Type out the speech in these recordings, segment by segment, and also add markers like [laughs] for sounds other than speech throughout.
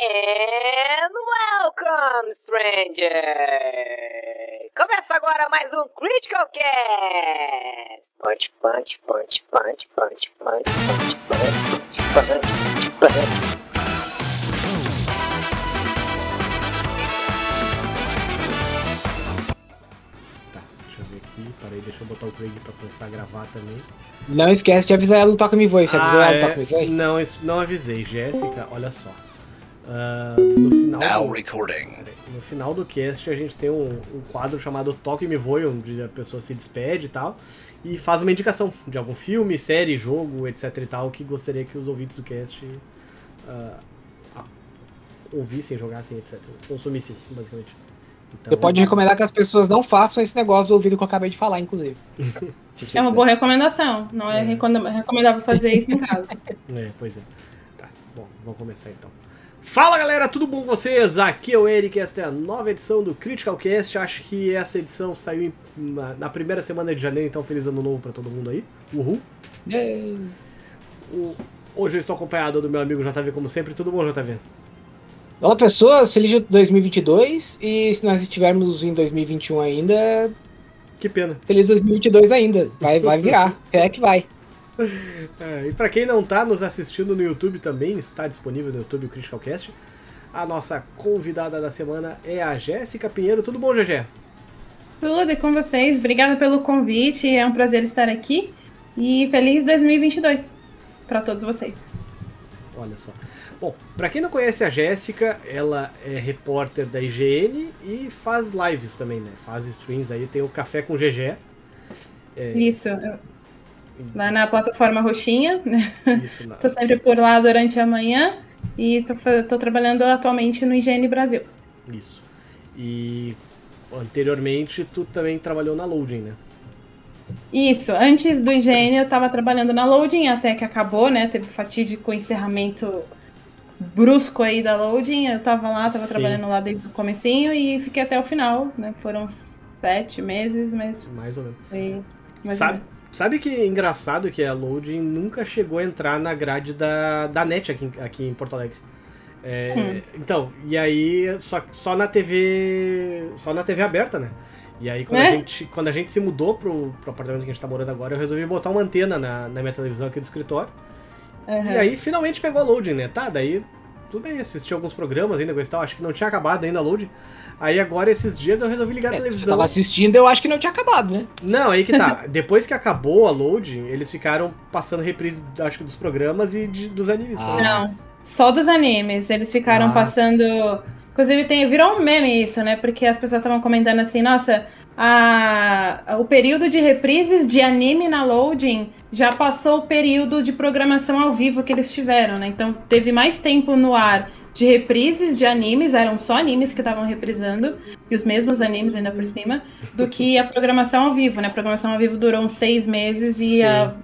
And welcome, stranger! Começa agora mais um Critical Cast! Punch, punch, punch, punch, punch, punch, punch, punch, punch, punch, punch. Tá, deixa eu ver aqui. Parei, deixa eu botar o Craig pra começar a gravar também. Não esquece de avisar ela no Toca Me Voe. Você avisou ela no é? Toca Me Voe? Não, isso- não avisei. Jéssica, olha só. Ah, no final. Now do- recording. No final do cast a gente tem um, um quadro chamado Toque e Me Voe, onde a pessoa se despede e tal, e faz uma indicação de algum filme, série, jogo, etc e tal, que gostaria que os ouvintes do cast ah, ouvissem, jogassem, etc. Consumissem, basicamente. Então, Você pode recomendar que as pessoas não façam esse negócio do ouvido que eu acabei de falar, inclusive. [laughs] É uma boa recomendação. Não é, É. recomendável fazer isso em casa. [laughs] É, pois é. Tá, bom, vamos começar então. Fala galera, tudo bom com vocês? Aqui é o Eric, esta é a nova edição do Critical Cast. Acho que essa edição saiu na, na primeira semana de janeiro, então feliz ano novo pra todo mundo aí. Uhul. O- hoje eu estou acompanhado do meu amigo JV, como sempre. Tudo bom, JV? Olá, pessoas. Feliz 2022. E se nós estivermos em 2021 ainda, Que pena. feliz 2022 ainda. Vai, vai virar. É que vai. [laughs] É, e pra quem não tá nos assistindo no YouTube também, está disponível no YouTube o Critical Cast. A nossa convidada da semana é a Jéssica Pinheiro. Tudo bom, GG? Tudo e com vocês. Obrigada pelo convite. É um prazer estar aqui. E feliz 2022 para todos vocês. Olha só. Bom, pra quem não conhece a Jéssica, ela é repórter da IGN e faz lives também, né? Faz streams aí, tem o Café com GG. É, Isso. eu- Lá na plataforma Roxinha. isso, [laughs] Tô sempre por lá durante a manhã. E tô, tô trabalhando atualmente no IGN Brasil. isso. E anteriormente tu também trabalhou na Loading, né? Isso, antes do IGN eu tava trabalhando na Loading, até que acabou, né? Teve o fatídico encerramento brusco aí da Loading. Eu tava lá, tava Sim. trabalhando lá desde o comecinho e fiquei até o final, né? Foram sete meses, mas Mais ou menos. foi Sabe-. Sabe que é engraçado que a Loading nunca chegou a entrar na grade da, da NET aqui, em- aqui em Porto Alegre. É, Então, e aí só, só na TV. Só na TV aberta, né? E aí quando, a, É? gente, quando a gente se mudou pro, pro apartamento que a gente tá morando agora, eu resolvi botar uma antena na, na minha televisão aqui do escritório. Aham. E aí finalmente pegou a Loading, né? Tá, daí tudo bem, assisti alguns programas ainda, coisa e tal, acho que não tinha acabado ainda a Loading. Aí agora esses dias eu resolvi ligar a É, se você televisão. tava assistindo, eu acho que não tinha acabado, né? Não, aí que tá. [laughs] Depois que acabou a loading, eles ficaram passando reprise, acho que dos programas e de- dos animes Ah. também. Não, só dos animes. Eles ficaram Ah. passando. Inclusive, tem, virou um meme isso, né? Porque as pessoas estavam comentando assim, nossa, a, o período de reprises de anime na loading já passou o período de programação ao vivo que eles tiveram, né? Então teve mais tempo no ar de reprises de animes, eram só animes que estavam reprisando, e os mesmos animes ainda por cima, do que a programação ao vivo, né? A programação ao vivo durou uns seis meses e Sim. a.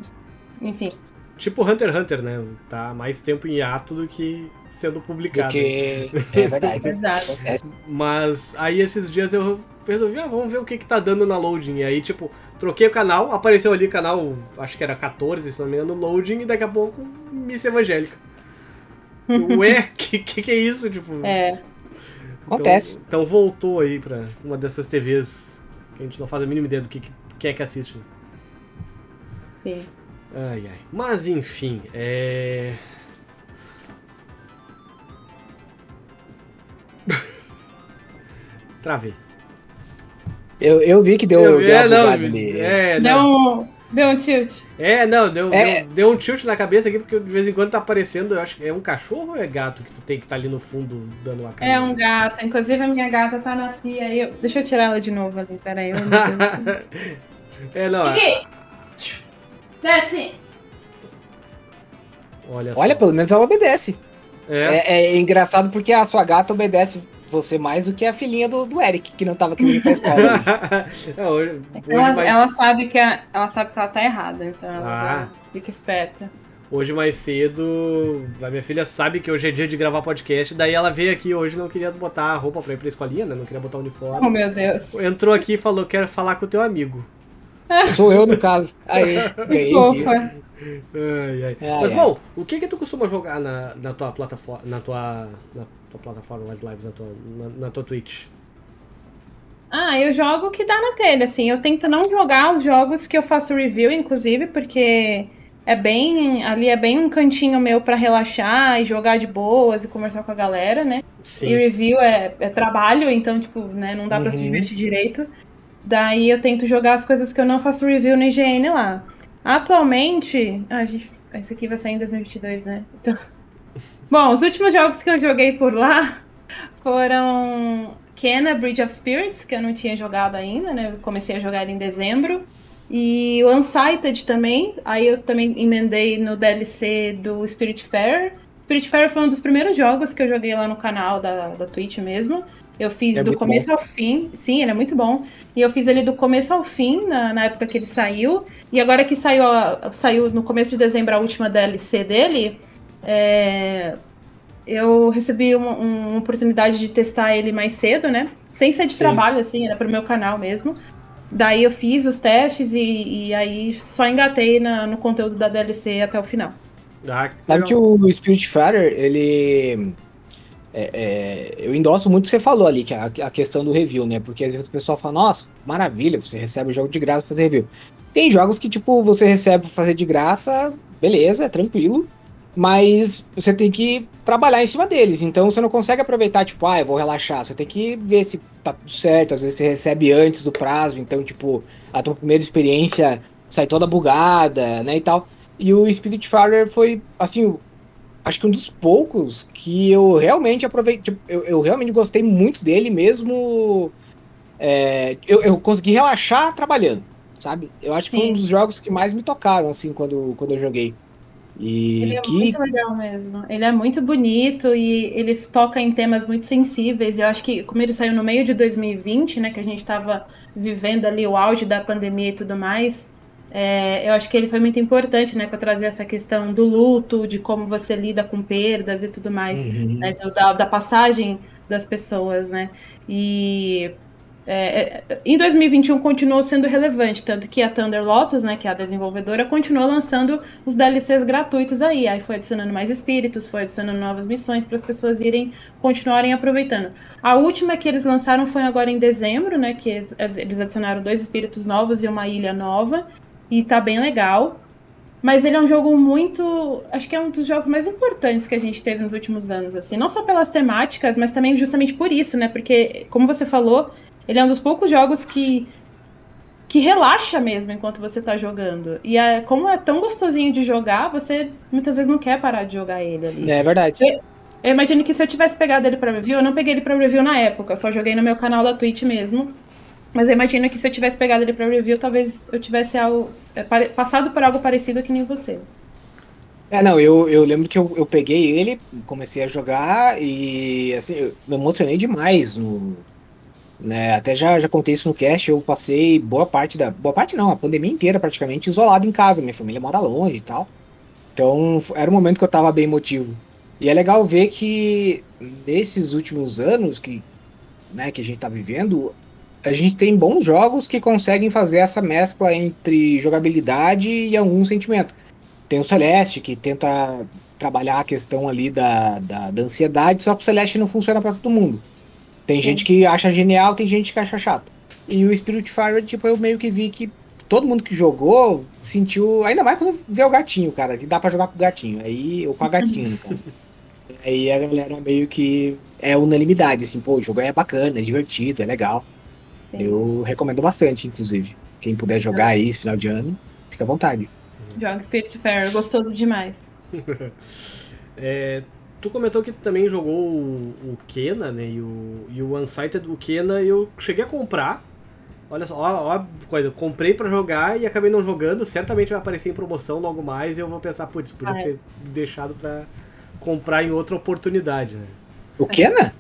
Enfim. Tipo Hunter x Hunter, né? Tá mais tempo em ato do que sendo publicado. Porque. É verdade. [laughs] Exato. É, Mas aí esses dias eu resolvi, ah, vamos ver o que que tá dando na loading. E aí, tipo, troquei o canal, apareceu ali canal, acho que era 14, se não me engano, loading, e daqui a pouco Missa Evangélica. [laughs] Ué, que, que que é isso? Tipo, É. Acontece. Então, então voltou aí pra uma dessas TVs que a gente não faz a mínima ideia do que, que é que assiste. né? Sim. Ai, ai. Mas enfim, é. [laughs] Travei. Eu, eu vi que deu, Eu- deu é, uma não, ali. é, Deu não. um, deu um tilt. É, não, deu, É. Deu, deu um tilt na cabeça aqui, porque de vez em quando tá aparecendo, eu acho que é um cachorro ou é gato que tu tem que tá ali no fundo dando uma cara? É um gato. Inclusive, a minha gata tá na pia. aí Eu... Deixa eu tirar ela de novo ali. Peraí. eu- [laughs] é, não, é- Aqui. Desce. olha só. Olha, pelo menos ela obedece. É, É, é engraçado porque a sua gata obedece você mais do que a filhinha do, do Eric, que não tava querendo ir pra escola. [laughs] hoje. É, hoje, hoje Ela, mais, ela sabe que a- ela sabe que ela tá errada, então ela Ah. fica esperta. hoje mais cedo, a minha filha sabe que hoje é dia de gravar podcast, daí ela veio aqui hoje não queria botar a roupa pra ir pra escolinha, né? Não queria botar o Oh uniforme. meu Deus. Entrou aqui e falou, quero falar com o teu amigo. Sou eu, no caso. Aí, ganhei. Fofa. Ai, ai. Ai, Mas, bom, o que que tu costuma jogar na, na tua plataforma, na tua, na tua plataforma lá de lives, na tua, na, na tua Twitch? Ah, eu jogo o que dá na telha, assim. Eu tento não jogar os jogos que eu faço review, inclusive, porque é bem. Ali é bem um cantinho meu pra relaxar e jogar de boas e conversar com a galera, né? E Sim. review é, é trabalho, então, tipo, né, não dá pra se Uhum. divertir direito. Daí eu tento jogar as coisas que eu não faço review no IGN lá. Atualmente. Ah, gente. Esse aqui vai sair em 2022, né? Então... [laughs] Bom, os últimos jogos que eu joguei por lá foram Kena Bridge of Spirits, que eu não tinha jogado ainda, né? Eu comecei a jogar ele em dezembro. E o Unsighted também. Aí eu também emendei no DLC do Spirit Fair. Spirit Fair foi um dos primeiros jogos que eu joguei lá no canal da, da Twitch mesmo. Eu fiz É do começo ao fim. Sim, ele é muito bom. E eu fiz ele do começo ao fim, na, na época que ele saiu. E agora que saiu, a- saiu no começo de dezembro a última DLC dele, é, eu recebi uma, uma oportunidade de testar ele mais cedo, né? Sem ser de Sim. trabalho, assim, era pro meu canal mesmo. Daí eu fiz os testes e, e aí só engatei na- no conteúdo da DLC até o final. Ah, que Sabe que o Spiritfarer, ele. É, é, eu endosso muito o que você falou ali, que é a, a questão do review, né? Porque às vezes o pessoal fala, nossa, maravilha, você recebe o jogo de graça pra fazer review. Tem jogos que, tipo, você recebe pra fazer de graça, beleza, é tranquilo. Mas você tem que trabalhar em cima deles. Então você não consegue aproveitar, tipo, ah, eu vou relaxar. Você tem que ver se tá tudo certo. Às vezes você recebe antes do prazo. Então, tipo, a tua primeira experiência sai toda bugada, né? E tal. E o Spiritfarer foi, assim, acho que um dos poucos que eu realmente aproveitei. tipo, eu, eu realmente gostei muito dele, mesmo. é, eu, eu consegui relaxar trabalhando, sabe? Eu acho que foi Sim. um dos jogos que mais me tocaram, assim, quando, quando eu joguei. E Ele é que. muito legal mesmo. Ele é muito bonito e ele toca em temas muito sensíveis. E eu acho que, como ele saiu no meio de 2020, né, que a gente estava vivendo ali o auge da pandemia e tudo mais, é, eu acho que ele foi muito importante, né, para trazer essa questão do luto, de como você lida com perdas e tudo mais, Uhum. né, da, da passagem das pessoas, né. E é, é, em 2021 continuou sendo relevante, tanto que a Thunder Lotus, né, que é a desenvolvedora, continuou lançando os DLCs gratuitos aí. Aí foi adicionando mais espíritos, foi adicionando novas missões para as pessoas irem continuarem aproveitando. A última que eles lançaram foi agora em dezembro, né, que eles adicionaram dois espíritos novos e uma ilha nova, e tá bem legal. Mas ele é um jogo muito. Acho que é um dos jogos mais importantes que a gente teve nos últimos anos, assim. Não só pelas temáticas, mas também justamente por isso, né? Porque, como você falou, ele é um dos poucos jogos que. que relaxa mesmo enquanto você tá jogando. E é, como é tão gostosinho de jogar, você muitas vezes não quer parar de jogar ele ali. É verdade. Eu imagino que se eu tivesse pegado ele pra review, eu não peguei ele pra review na época, eu só joguei no meu canal da Twitch mesmo. Mas eu imagino que se eu tivesse pegado ele pra review, talvez eu tivesse algo, é, passado por algo parecido que nem você. É, não, eu, eu lembro que eu, eu peguei ele, comecei a jogar e, assim, eu me emocionei demais. No, né, até já, já contei isso no cast, eu passei boa parte da... Boa parte não, a pandemia inteira praticamente isolado em casa, minha família mora longe e tal. Então, era um momento que eu tava bem emotivo. E é legal ver que nesses últimos anos que, né, que a gente tá vivendo, a gente tem bons jogos que conseguem fazer essa mescla entre jogabilidade e algum sentimento. Tem o Celeste, que tenta trabalhar a questão ali da, da, da ansiedade, só que o Celeste não funciona pra todo mundo. Tem gente que acha genial, tem gente que acha chato. E o Spiritfarer, tipo, eu meio que vi que todo mundo que jogou sentiu. Ainda mais quando vê o gatinho, cara, que dá pra jogar com o gatinho. Aí, ou com a gatinha, caso. [laughs] Aí a galera meio que é unanimidade, assim, pô, o jogo é bacana, é divertido, é legal. Sim. Eu recomendo bastante, inclusive. Quem puder jogar aí esse final de ano, fica à vontade. Joga Spirit Fair, gostoso demais. [laughs] É, tu comentou que tu também jogou o, o Kena, né? E o, e o Unsighted, o Kena eu cheguei a comprar. Olha só, ó, ó a coisa, eu comprei pra jogar e acabei não jogando. Certamente vai aparecer em promoção logo mais e eu vou pensar, putz, podia Ah, é. ter deixado pra comprar em outra oportunidade, né? O Kena?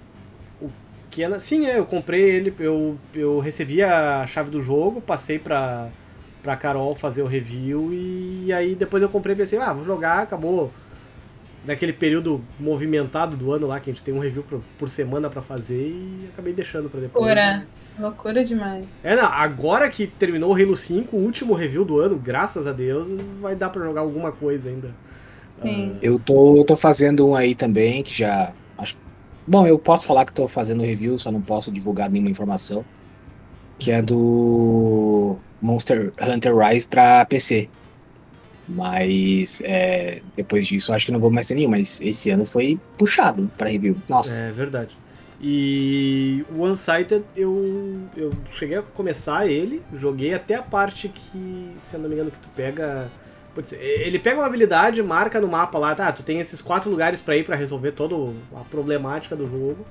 Kena, sim, é, eu comprei ele, eu, eu recebi a chave do jogo, passei pra, pra Carol fazer o review e aí depois eu comprei e pensei, ah, vou jogar, acabou naquele período movimentado do ano lá, que a gente tem um review por, por semana pra fazer e acabei deixando pra depois. Loucura. Loucura demais. É, não, agora que terminou o Halo 5, o último review do ano, graças a Deus, vai dar pra jogar alguma coisa ainda. Sim. Eu tô, tô fazendo um aí também, que já. Bom, eu posso falar que tô fazendo review, só não posso divulgar nenhuma informação. Que é do Monster Hunter Rise pra PC. Mas é, depois disso acho que não vou mais ter nenhum, mas esse ano foi puxado pra review. Nossa. É verdade. E o Unsighted, eu, eu cheguei a começar ele, joguei até a parte que, se eu não me engano, que tu pega. Putz, Ele pega uma habilidade, marca no mapa lá, tá? Tu tem esses quatro lugares pra ir pra resolver toda a problemática do jogo.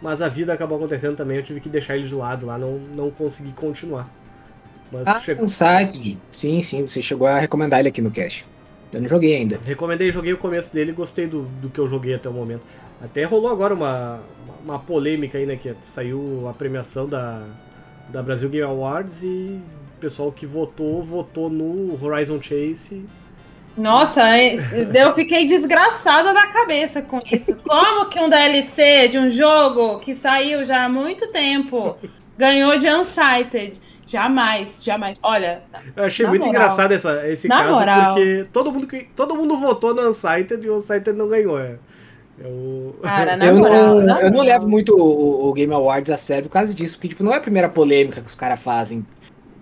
Mas a vida acabou acontecendo também, eu tive que deixar ele de lado lá, não, não consegui continuar. Mas Ah, chegou- um site. Sim, sim, você chegou a recomendar ele aqui no cast. Eu não joguei ainda. Recomendei, joguei o começo dele e gostei do, do que eu joguei até o momento. Até rolou agora uma, uma polêmica aí, né? Que saiu a premiação da, da Brasil Game Awards e pessoal que votou, votou no Horizon Chase. Nossa, eu fiquei desgraçada da cabeça com isso. Como que um DLC de um jogo que saiu já há muito tempo ganhou de Unsighted? Jamais, jamais. Olha, Eu achei muito moral. engraçado essa, esse Na caso, moral. porque todo mundo, que- todo mundo votou no Unsighted e o Unsighted não ganhou. É, Eu- cara, [laughs] na eu moral. não, eu não levo muito o, o Game Awards a sério por causa disso, porque tipo, não é a primeira polêmica que os caras fazem.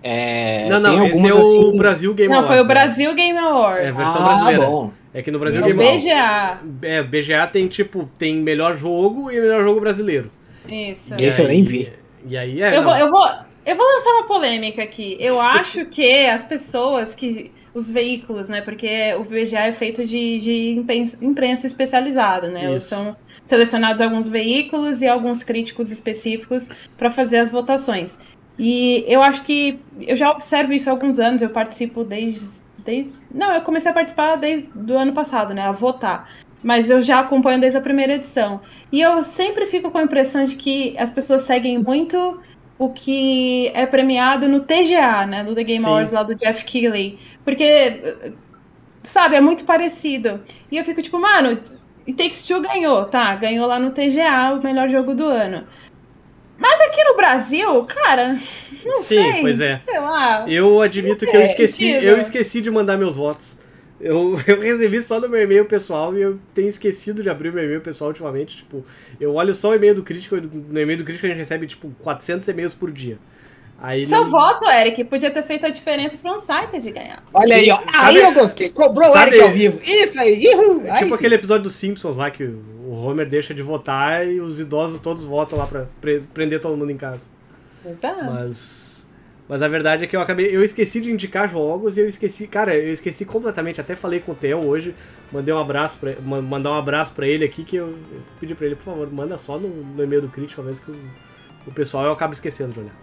É, não, não, tem esse algumas é o assim. Brasil Game Não, Awards. foi o é. Brasil Game Awards. É, versão ah, brasileira. bom. É que no Brasil Menos Game. Awards. BGA. É, BGA tem tipo, tem melhor jogo e melhor jogo brasileiro. Isso. E Esse eu nem vi. E aí é. Eu não. vou, eu, vou, eu vou lançar uma polêmica aqui. Eu [laughs] acho que as pessoas que. Os veículos, né? Porque o VGA é feito de, de imprensa especializada, né? Isso. São selecionados alguns veículos e alguns críticos específicos para fazer as votações. E eu acho que eu já observo isso há alguns anos, eu participo desde. desde não, eu comecei a participar desde do ano passado, né? A votar. Mas eu já acompanho desde a primeira edição. E eu sempre fico com a impressão de que as pessoas seguem muito o que é premiado no TGA, né? No The Game Sim. Awards lá do Jeff Keighley. Porque, sabe, é muito parecido. E eu fico tipo, mano, It Takes Two ganhou, tá? Ganhou lá no TGA o melhor jogo do ano. Mas aqui no Brasil, cara, [laughs] não Sim, sei. pois é. Sei lá. Eu admito que eu esqueci, eu esqueci de mandar meus votos. Eu, [laughs] eu recebi só no meu e-mail pessoal e eu tenho esquecido de abrir o meu e-mail pessoal ultimamente. Tipo, eu olho só o e-mail do crítico, no e-mail do crítico a gente recebe, tipo, 400 e-mails por dia. Aí Seu não- voto, Eric, podia ter feito a diferença para um site de ganhar. Olha aí, ó. Sim, Aí sabe- eu gostei. Cobrou o sabe- Eric ao vivo. Isso aí. Uhul. É Aí tipo sim. aquele episódio dos Simpsons lá que o Homer deixa de votar e os idosos todos votam lá pra pre- prender todo mundo em casa. Exato. Mas, mas a verdade é que eu acabei. Eu esqueci de indicar jogos e eu esqueci. Cara, eu esqueci completamente. Até falei com o Theo hoje. Mandei um abraço pra, ma- mandar um abraço pra ele aqui. Que eu, eu pedi pra ele, por favor, manda só no, no e-mail do crítico, menos que o, o pessoal eu acabo esquecendo de olhar.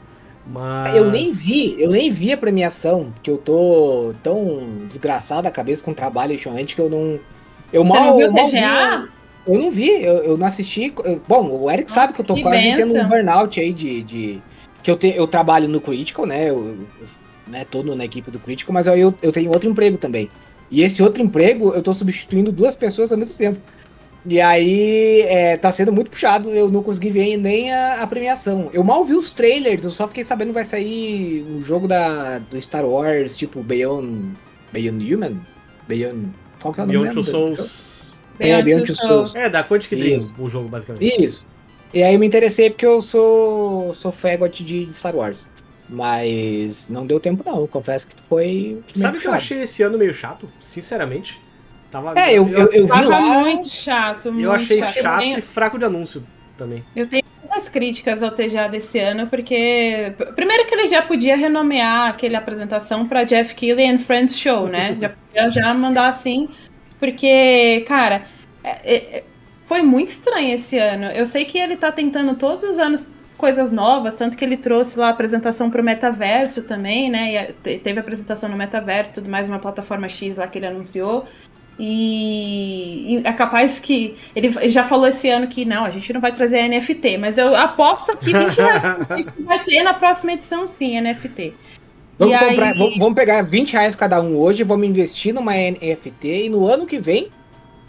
Mas. Eu nem vi, eu nem vi a premiação, porque eu tô tão desgraçado a cabeça com o trabalho ultimamente que eu não. Eu Você mal. não viu eu o mal vi- eu não vi, eu, eu não assisti. eu- bom, o Eric sabe que eu tô que quase tendo benção. um burnout aí de. de- que eu, te, eu trabalho no Critical, né? Eu, eu né, tô no- na equipe do Critical, mas aí eu, eu tenho outro emprego também. E esse outro emprego eu tô substituindo duas pessoas ao mesmo tempo. E aí é, tá sendo muito puxado, eu não consegui ver nem a, a premiação. Eu mal vi os trailers, eu só fiquei sabendo que vai sair um jogo da, do Star Wars, tipo Beyond, Beyond Human? Beyond. Qual que é o nome Beyond Two? Souls. É, Beyond Two Souls. É, da Quantic Dream, o jogo, basicamente. Isso. E aí eu me interessei porque eu sou, sou fagot de, de Star Wars. Mas não deu tempo não, confesso que foi. Sabe o que eu achei esse ano meio chato? Sinceramente. Tava, É, eu, eu, eu vi Tava lá. muito chato, muito eu achei chato, Eu tenho, e fraco de anúncio também. eu tenho muitas críticas ao TGA desse ano, porque. Primeiro que ele já podia renomear aquele apresentação para Jeff Keighley and Friends Show, né? [laughs] Já podia já mandar assim, porque, cara, é- é- foi muito estranho esse ano. Eu sei que ele tá tentando todos os anos coisas novas, tanto que ele trouxe lá a apresentação pro metaverso também, né? E teve apresentação no metaverso, tudo mais, uma plataforma X lá que ele anunciou. E, e é capaz que. Ele já falou esse ano que não, a gente não vai trazer NFT, mas eu aposto que 20 reais [laughs] vai ter na próxima edição, sim, NFT. Vamos, E comprar, aí- vamos, vamos pegar 20 reais cada um hoje, vamos investir numa NFT e no ano que vem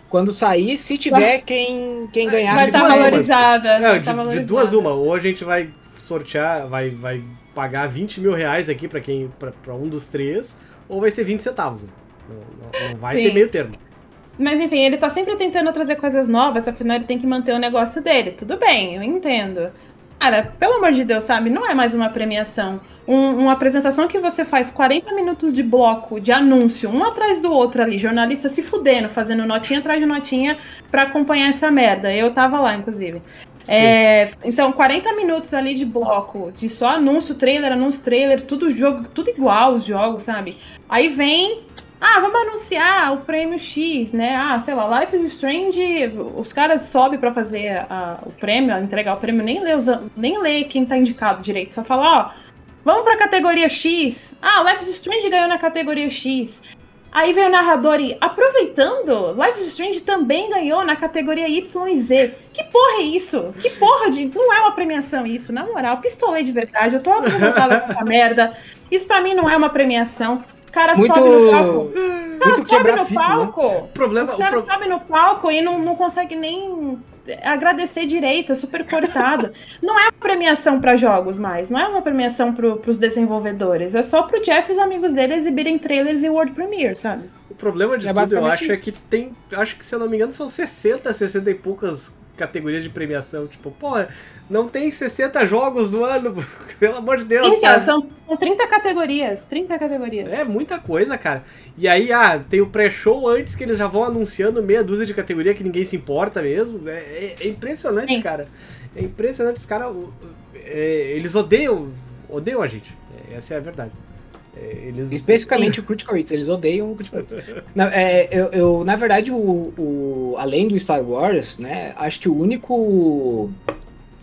Quando sair, se tiver quem, quem ganhar, Vai estar mais- valorizada. Não, vai de, tá de valorizada. duas uma. Ou a gente vai sortear, vai, vai pagar 20 mil reais aqui pra quem pra um dos três, ou vai ser 20 centavos. Não, não- vai Sim. ter meio termo. Mas enfim, ele tá sempre tentando trazer coisas novas, afinal ele tem que manter o negócio dele. Tudo bem, eu entendo. Cara, pelo amor de Deus, sabe? Não é mais uma premiação. Um- uma apresentação que você faz 40 minutos de bloco, de anúncio, um atrás do outro ali, jornalista se fudendo, fazendo notinha atrás de notinha pra acompanhar essa merda. Eu tava lá, inclusive. É, então, 40 minutos ali de bloco, de só anúncio, trailer, anúncio, trailer, tudo jogo, tudo igual os jogos, sabe? Aí vem, ah, vamos anunciar o prêmio X, né? Ah, sei lá, Life is Strange, os caras sobem pra fazer a- o prêmio, entregar o prêmio, nem lê, os, nem lê quem tá indicado direito, só fala, ó, vamos pra categoria X. Ah, Life is Strange ganhou na categoria X. Aí vem o narrador e, aproveitando, Life is Strange também ganhou na categoria Y e Z. Que porra é isso? Que porra de. Não é uma premiação isso, na moral. Pistolei de verdade, eu tô revoltada com essa merda. Isso pra mim não é uma premiação. Os caras Muito- sobem no palco. Os Muito caras sobem quebrar no né? palco. O problema. Os caras pro- sobem no palco e não, não conseguem nem agradecer direito, é super cortado. [laughs] não é uma premiação pra jogos mais, não é uma premiação pro, pros desenvolvedores, é só pro Jeff e os amigos dele exibirem trailers e World Premiere, sabe? O problema de É tudo, eu acho, é isso. que tem. Acho que, se eu não me engano, são 60, 60 e poucas categorias de premiação. Tipo, porra, não tem 60 jogos no ano, [laughs] pelo amor de Deus. Então, sabe? são, são 30 categorias, 30 categorias. É muita coisa, cara. E aí, ah, tem o pré-show antes que eles já vão anunciando meia dúzia de categoria que ninguém se importa mesmo. É, é- é impressionante, Sim. cara. É impressionante. Os caras. é, eles odeiam. Odeiam a gente. É, essa é a verdade. É, eles. Especificamente [laughs] o Critical Hits, eles odeiam o Critical Hits. Na, é, eu, eu- na verdade, o, o- além do Star Wars, né, acho que o único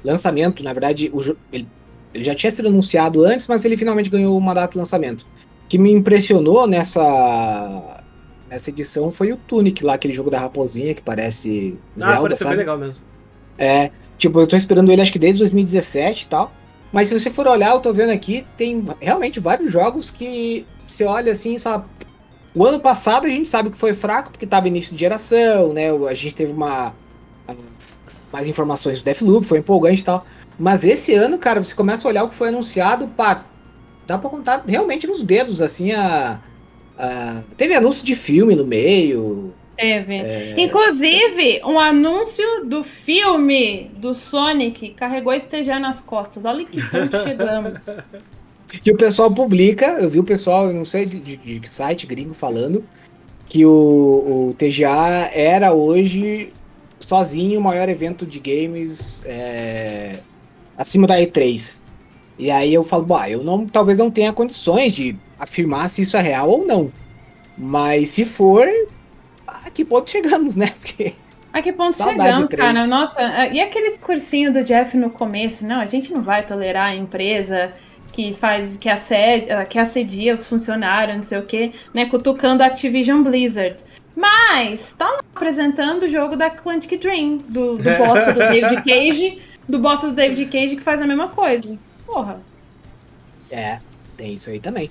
lançamento, na verdade, o, ele, ele já tinha sido anunciado antes, mas ele finalmente ganhou uma data de lançamento. que me impressionou nessa, nessa edição foi o Tunic lá, aquele jogo da raposinha que parece Ah, Zelda, bem sabe? legal mesmo. É, tipo, eu tô esperando ele acho que desde 2017 e tal. Mas se você for olhar, eu tô vendo aqui, tem realmente vários jogos que você olha assim e fala. O ano passado a gente sabe que foi fraco, porque tava início de geração, né? A gente teve uma. mais informações do Deathloop, foi empolgante e tal. Mas esse ano, cara, você começa a olhar o que foi anunciado, pá, dá pra contar realmente nos dedos, assim, a. a- teve anúncio de filme no meio. Teve. É. Inclusive, um anúncio do filme do Sonic carregou TGA nas costas. Olha que ponto [laughs] chegamos. que o pessoal publica, eu vi o pessoal, eu não sei de, de- de que site gringo falando, que o, o TGA era hoje sozinho o maior evento de games é, acima da E3. E aí eu falo, bah, eu não, talvez não tenha condições de afirmar se isso é real ou não. Mas se for, a que ponto chegamos, né? [laughs] Porque A que ponto Saudade chegamos, cara? Nossa, e aquele discursinho do Jeff no começo? Não, a gente não vai tolerar a empresa que faz, que assedia, que assedia os funcionários, não sei o quê, né? Cutucando a Activision Blizzard. Mas tá lá apresentando o jogo da Quantic Dream, do, do [laughs] bosta do David Cage, do bosta do David Cage que faz a mesma coisa. Porra. é, tem isso aí também.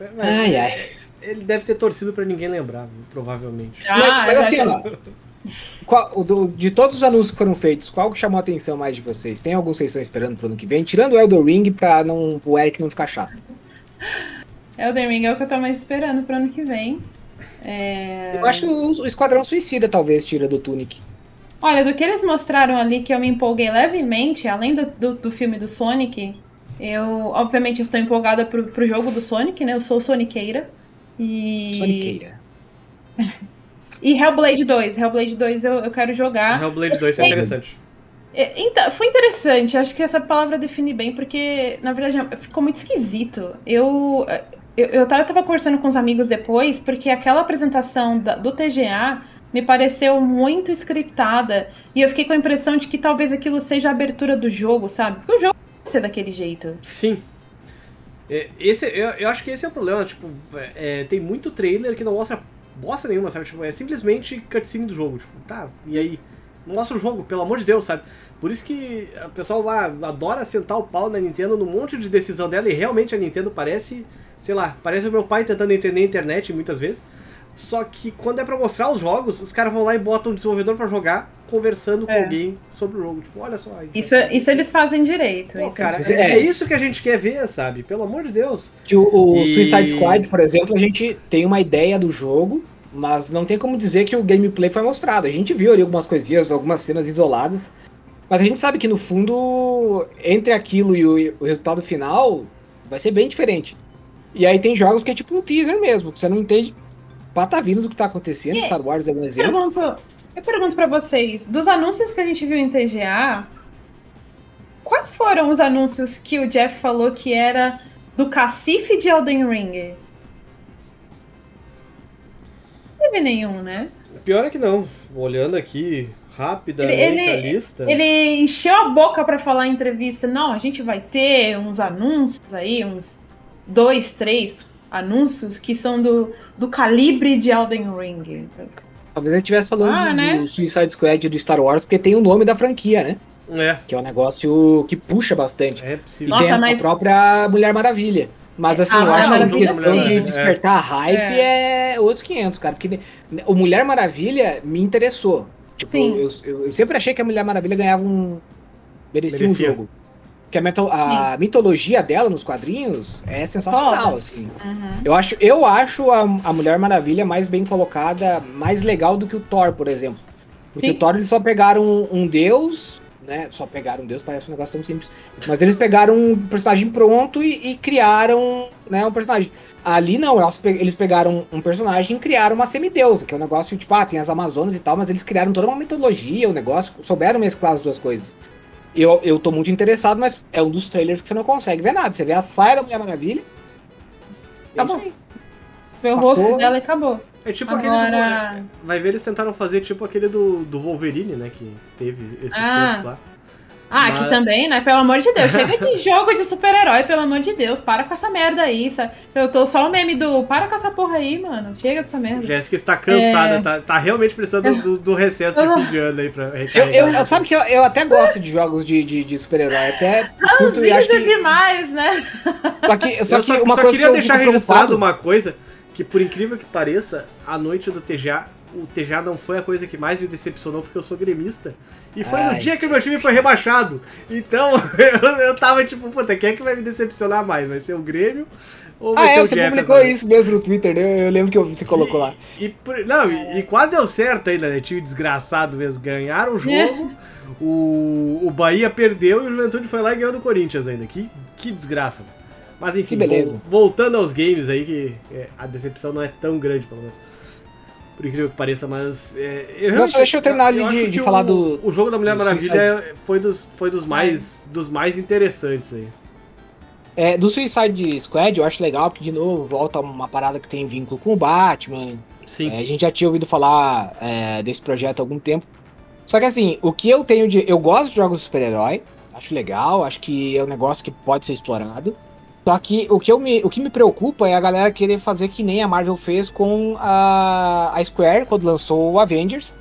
É. Ai, ai. Ele deve ter torcido pra ninguém lembrar, provavelmente. Ah, mas, mas já- assim, ó, qual- o do- de todos os anúncios que foram feitos, qual que chamou a atenção mais de vocês? Tem algum que vocês estão esperando pro ano que vem? Tirando o Elden Ring pra não, o Eric não ficar chato. Elden Ring é o que eu tô mais esperando pro ano que vem. É... Eu acho que o, o Esquadrão Suicida talvez tira do Tunic. Olha, do que eles mostraram ali que eu me empolguei levemente, além do, do, do filme do Sonic, eu obviamente estou empolgada pro, pro jogo do Sonic, né? Eu sou Soniqueira. E. Soniqueira. [laughs] E Hellblade 2. Hellblade 2 eu, eu quero jogar. Hellblade 2 é interessante. É, Então, foi interessante, acho que essa palavra define bem, porque, na verdade, ficou muito esquisito. Eu, eu, eu tava, tava conversando com os amigos depois, porque aquela apresentação da- do TGA me pareceu muito scriptada, e eu fiquei com a impressão de que talvez aquilo seja a abertura do jogo, sabe? Porque o jogo vai ser daquele jeito. Sim. É, Esse, eu, eu acho que esse é o problema, tipo, é, tem muito trailer que não mostra bosta nenhuma, sabe? Tipo, é simplesmente cutscene do jogo, tipo, tá, e aí? Não mostra o jogo, pelo amor de Deus, sabe? Por isso que o pessoal lá adora sentar o pau na Nintendo num monte de decisão dela, e realmente a Nintendo parece, sei lá, parece o meu pai tentando entender a internet muitas vezes, Só que quando é pra mostrar os jogos, os caras vão lá e botam um desenvolvedor pra jogar, conversando com É. alguém sobre o jogo. Tipo, olha só. aí. Isso, isso eles fazem direito. Pô, isso cara, Isso é, é- é isso que a gente quer ver, sabe? Pelo amor de Deus. Que o, o E- Suicide Squad, por exemplo, a gente tem uma ideia do jogo, mas não tem como dizer que o gameplay foi mostrado. A gente viu ali algumas coisinhas, algumas cenas isoladas, mas a gente sabe que no fundo, entre aquilo e o, o resultado final, vai ser bem diferente. E aí tem jogos que é tipo um teaser mesmo, que você não entende patavinos o que tá acontecendo. E- Star Wars é um Eu exemplo. pergunto, eu pergunto pra vocês, dos anúncios que a gente viu em TGA, quais foram os anúncios que o Jeff falou que era do cacife de Elden Ring? Não teve nenhum, né? Pior é que não. Olhando aqui rapidamente Ele- a lista. Ele encheu a boca pra falar em entrevista, não, a gente vai ter uns anúncios aí, uns dois, três anúncios que são do, do calibre de Elden Ring. Talvez ele estivesse falando Ah, do, né? do Suicide Squad do Star Wars, porque tem o nome da franquia, né? É, Que é um negócio que puxa bastante. é possível. E Nossa, tem a, a mas- própria Mulher Maravilha. Mas assim, A eu acho que a questão de despertar hype é. outros 500, cara. Porque o Mulher Maravilha me interessou. Tipo, eu, eu- eu sempre achei que a Mulher Maravilha ganhava um. merecia, Merecia. um jogo. Porque a, meto- a mitologia dela nos quadrinhos é sensacional, Foda. assim. Uhum. Eu acho, eu acho a, a Mulher Maravilha mais bem colocada, mais legal do que o Thor, por exemplo. Porque Sim. o Thor eles só pegaram um, um deus, né? Só pegaram um deus, parece um negócio tão simples. Mas eles pegaram um personagem pronto e, e criaram né, um personagem. Ali não, eles pegaram um personagem e criaram uma semideusa, que é um negócio, tipo, ah, tem as Amazonas e tal, mas eles criaram toda uma mitologia, o negócio, souberam mesclar as duas coisas. Eu, eu tô muito interessado, mas é um dos trailers que você não consegue ver nada. Você vê a saia da Mulher Maravilha. é Acabou. Vê o Passou. rosto dela e acabou. É tipo aquele. Agora. Do, vai ver, eles tentaram fazer tipo aquele do, do Wolverine, né? Que teve esses Ah. tempos lá. Ah, Mas- aqui também, né? Pelo amor de Deus. Chega de [laughs] jogo de super-herói, pelo amor de Deus. Para com essa merda aí. sabe? Eu tô só o meme do. Para com essa porra aí, mano. Chega dessa merda. Jéssica está cansada, É. tá, tá realmente precisando do, do recesso de fim de ano aí pra Eu, recarregar. eu, eu- sabe que eu, eu até gosto de jogos de, de, de super-herói, até curto e acho que, demais, né? só que, só eu que só, uma só coisa queria que eu deixar registrado preocupado, uma coisa, que por incrível que pareça, a noite do TGA, o TGA não foi a coisa que mais me decepcionou, porque eu sou gremista. E foi no Ai. dia que o meu time foi rebaixado. Então, [laughs] eu, eu tava tipo, puta, quem é que vai me decepcionar mais? Vai ser o Grêmio ou vai Ah, ser é, o você Jefferson? publicou isso mesmo no Twitter, né? Eu lembro que você colocou lá. E, não, e, e quase deu certo ainda, né? Time desgraçado mesmo. Ganharam o jogo, o, o Bahia perdeu e o Juventude foi lá e ganhou do Corinthians ainda. Que, que desgraça. né? Mas enfim, Que beleza. vol- voltando aos games aí, que é, a decepção não é tão grande, pelo menos. Por incrível que pareça, mas. É, eu só deixa eu terminar de- falar o, do- O jogo da Mulher Maravilha Suicide. foi dos, foi dos, mais, dos mais interessantes aí. É, do Suicide Squad eu acho legal, porque de novo volta uma parada que tem vínculo com o Batman. Sim. É, a gente já tinha ouvido falar é, desse projeto há algum tempo. Só que assim, o que eu tenho de. Eu gosto de jogos de super-herói, acho legal, acho que é um negócio que pode ser explorado. Só que o que, eu me, o que me preocupa é a galera querer fazer que nem a Marvel fez com a, a Square quando lançou o Avengers.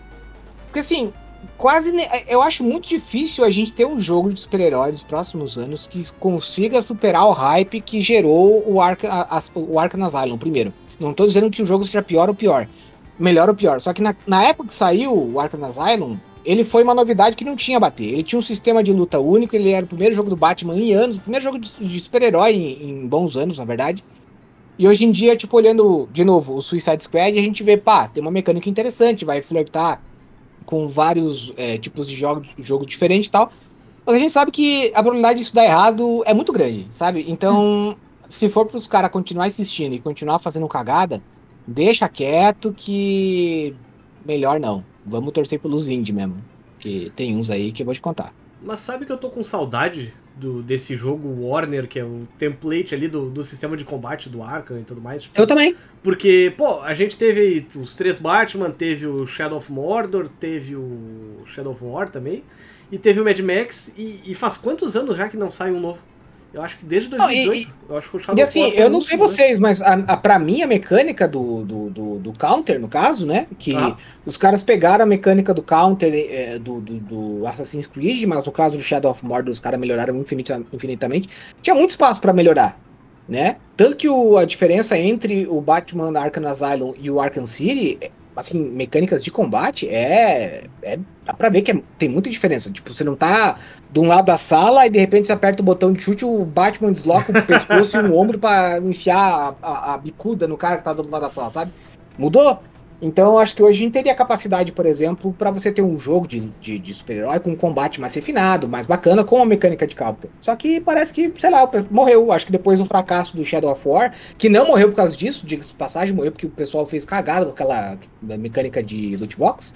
Porque assim, quase. ne- Eu acho muito difícil a gente ter um jogo de super-herói nos próximos anos que consiga superar o hype que gerou o, Arca, o Arkham Asylum primeiro. Não tô dizendo que o jogo seja pior ou pior. Melhor ou pior. Só que na, na época que saiu o Arkham Asylum, ele foi uma novidade que não tinha a bater. Ele tinha um sistema de luta único, ele era o primeiro jogo do Batman em anos, o primeiro jogo de, de super-herói em, em bons anos, na verdade. E hoje em dia, tipo, olhando de novo o Suicide Squad, a gente vê, pá, tem uma mecânica interessante, vai flertar com vários é, tipos de jogo, jogo diferentes e tal. Mas a gente sabe que a probabilidade disso dar errado é muito grande, sabe? Então, se for pros caras continuar insistindo e continuar fazendo cagada, deixa quieto que melhor não. Vamos torcer pelos indie mesmo. Que tem uns aí que eu vou te contar. Mas sabe que eu tô com saudade do, desse jogo Warner, que é o template ali do, do sistema de combate do Arkham e tudo mais? Tipo, Eu também. Porque, pô, a gente teve aí os três Batman, teve o Shadow of Mordor, teve o Shadow of War também, e teve o Mad Max, e, e faz quantos anos já que não sai um novo? Eu acho que desde Não, e- 2018. eu acho que o Shadow E assim, eu não sei vocês, mas a, a, pra mim a mecânica do, do, do, do counter, no caso, né? Que Ah. os caras pegaram a mecânica do counter é, do, do, do Assassin's Creed, mas no caso do Shadow of Mordor os caras melhoraram infinita- infinitamente. Tinha muito espaço pra melhorar. né? Tanto que o, a diferença entre o Batman Arkham Asylum e o Arkham City, assim, mecânicas de combate, é, é dá pra ver que é, tem muita diferença. Tipo, você não tá de um lado da sala e de repente você aperta o botão de chute, o Batman desloca o [laughs] pescoço e um ombro para enfiar a, a, a, bicuda no cara que tá do outro lado da sala, sabe? Mudou? Então eu acho que hoje a gente teria capacidade, por exemplo, para você ter um jogo de, de, de super-herói com um combate mais refinado, mais bacana, com a mecânica de counter. Só que parece que, sei lá, morreu. Acho que depois do fracasso do Shadow of War, que não morreu por causa disso, diga-se passagem, morreu porque o pessoal fez cagada com aquela mecânica de loot box.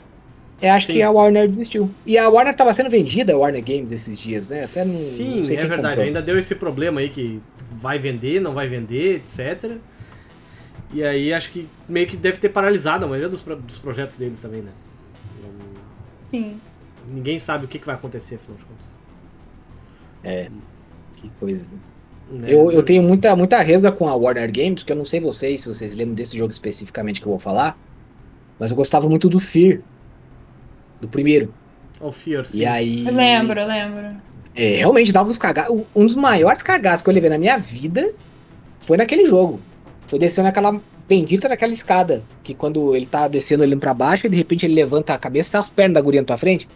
Eu acho Sim. que a Warner desistiu. E a Warner estava sendo vendida, a Warner Games, esses dias, né? Até não, Sim, não é verdade. Comprou. Ainda deu esse problema aí que vai vender, não vai vender, etc. E aí acho que meio que deve ter paralisado a maioria dos, dos projetos deles também, né? Sim. Ninguém sabe o que, que vai acontecer, afinal de contas. É, que coisa. Né? Eu, eu tenho muita, muita resga com a Warner Games, porque eu não sei vocês, se vocês lembram desse jogo especificamente que eu vou falar, mas eu gostava muito do Fear, do primeiro. O Fear, sim. E aí... Eu lembro, eu lembro. É, realmente dava uns cagaços. Um dos maiores cagaços que eu levei na minha vida foi naquele jogo. Foi descendo aquela bendita daquela escada. Que quando ele tá descendo olhando para baixo, e de repente ele levanta a cabeça e as pernas da guria na tua frente.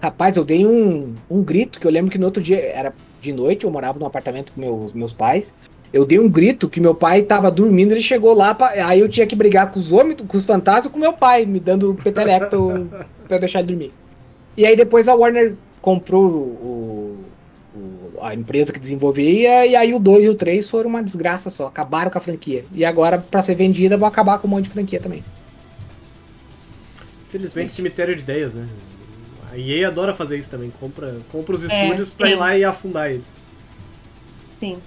Rapaz, eu dei um, um grito, que eu lembro que no outro dia, era de noite, eu morava num apartamento com meus, meus pais. Eu dei um grito que meu pai tava dormindo, ele chegou lá, pra, aí eu tinha que brigar com os homens, com os fantasmas, com meu pai, me dando peteleco pra, eu, pra eu deixar ele dormir. E aí depois a Warner comprou o, a empresa que desenvolvia, e aí o 2 e o 3 foram uma desgraça só, acabaram com a franquia. E agora, para ser vendida, vão acabar com um monte de franquia também. Infelizmente, cemitério de ideias, né? A EA adora fazer isso também, compra, compra os é, estúdios é, pra ir lá e afundar eles. Sim.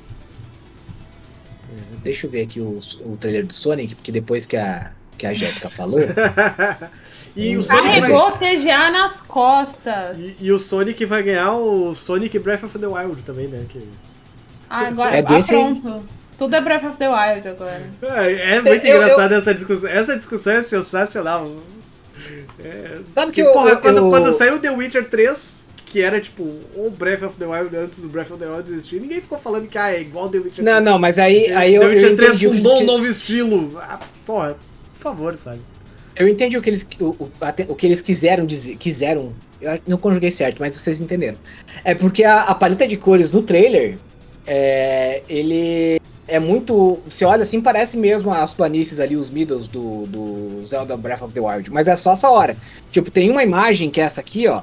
Deixa eu ver aqui o, o trailer do Sonic, porque depois que a, que a Jéssica falou. [laughs] e o Sonic Carregou vai... TGA nas costas. E, e, o Sonic vai ganhar o Sonic Breath of the Wild também, né? Que... Ah, agora, é desse... ah, pronto. Tudo é Breath of the Wild agora. É, é muito eu, engraçado eu... essa discussão. Essa discussão é sensacional. É, Sabe que, que eu, porra, quando, quando saiu The Witcher 3, que era tipo o Breath of the Wild antes do Breath of the Wild existir, ninguém ficou falando que ah, é igual The Witcher 3. Não, não, mas aí, aí The eu. The Witcher 3 fundou um novo estilo. Ah, porra, por favor, sabe? Eu entendi o que eles, o, o, o que eles quiseram dizer. Quiseram. Eu não conjuguei certo, mas vocês entenderam. É porque a, a paleta de cores no trailer. É, ele é muito. Você olha assim, parece mesmo as planícies ali, os middles do, do Zelda Breath of the Wild. Mas é só essa hora. Tipo, tem uma imagem que é essa aqui, ó.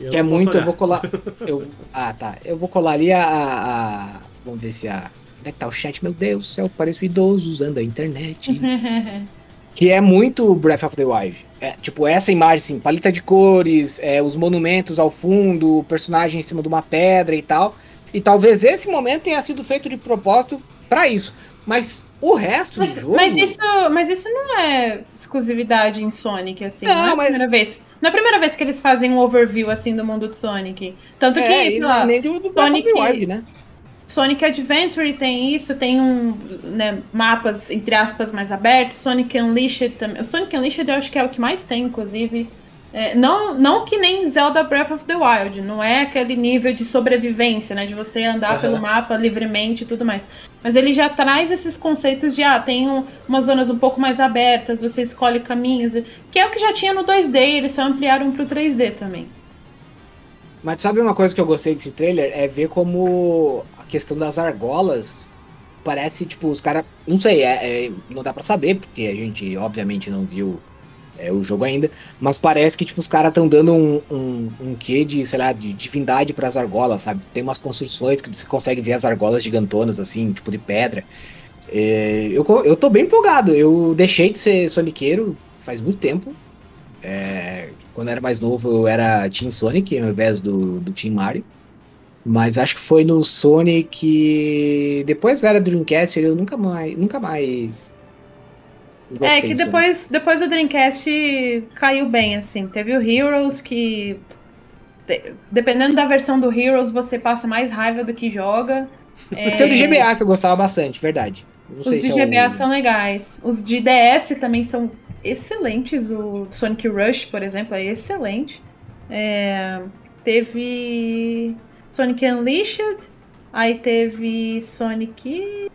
Eu que é muito, olhar. eu vou colar. [laughs] Eu, ah, tá. Eu vou colar ali a, a, a, Vamos ver se a. Onde é que tá o chat? Meu Deus do céu, pareço idoso usando a internet. [laughs] que é muito Breath of the Wild. É, tipo, essa imagem, assim, paleta de cores, é, os monumentos ao fundo, o personagem em cima de uma pedra e tal. E talvez esse momento tenha sido feito de propósito para isso. Mas o resto mas, do jogo. Mas isso, mas isso não é exclusividade em Sonic, assim. Não, não é a mas... primeira vez. Não é a primeira vez que eles fazem um overview assim do mundo do Sonic. Tanto que, é, sei lá, nem do, do Sonic, Wild, né? Sonic Adventure tem isso, tem um né, mapas entre aspas mais abertos. Sonic Unleashed também. O Sonic Unleashed eu acho que é o que mais tem, inclusive. É, não, não que nem Zelda Breath of the Wild, não é aquele nível de sobrevivência, né? De você andar uhum. pelo mapa livremente e tudo mais. Mas ele já traz esses conceitos de, ah, tem um, umas zonas um pouco mais abertas, você escolhe caminhos, que é o que já tinha no 2D, eles só ampliaram pro 3D também. Mas sabe uma coisa que eu gostei desse trailer? É ver como questão das argolas parece, tipo, os caras. Não sei, é, é, não dá para saber, porque a gente obviamente não viu é, o jogo ainda, mas parece que tipo, os caras estão dando um, um, um quê de, sei lá, de divindade para as argolas, sabe? Tem umas construções que você consegue ver as argolas gigantonas, assim, tipo de pedra. É, eu, eu tô bem empolgado, eu deixei de ser soniqueiro faz muito tempo. É, quando eu era mais novo eu era Team Sonic ao invés do, do Team Mario. Mas acho que foi no Sonic. Depois era Dreamcast, eu nunca mais, nunca mais é que depois, depois o Dreamcast caiu bem, assim. Teve o Heroes que. Dependendo da versão do Heroes, você passa mais raiva do que joga. É... [laughs] Tem o de GBA que eu gostava bastante, verdade. Não Os de GBA é o... são legais. Os de DS também são excelentes. O Sonic Rush, por exemplo, é excelente. É... Teve Sonic Unleashed. Aí teve Sonic.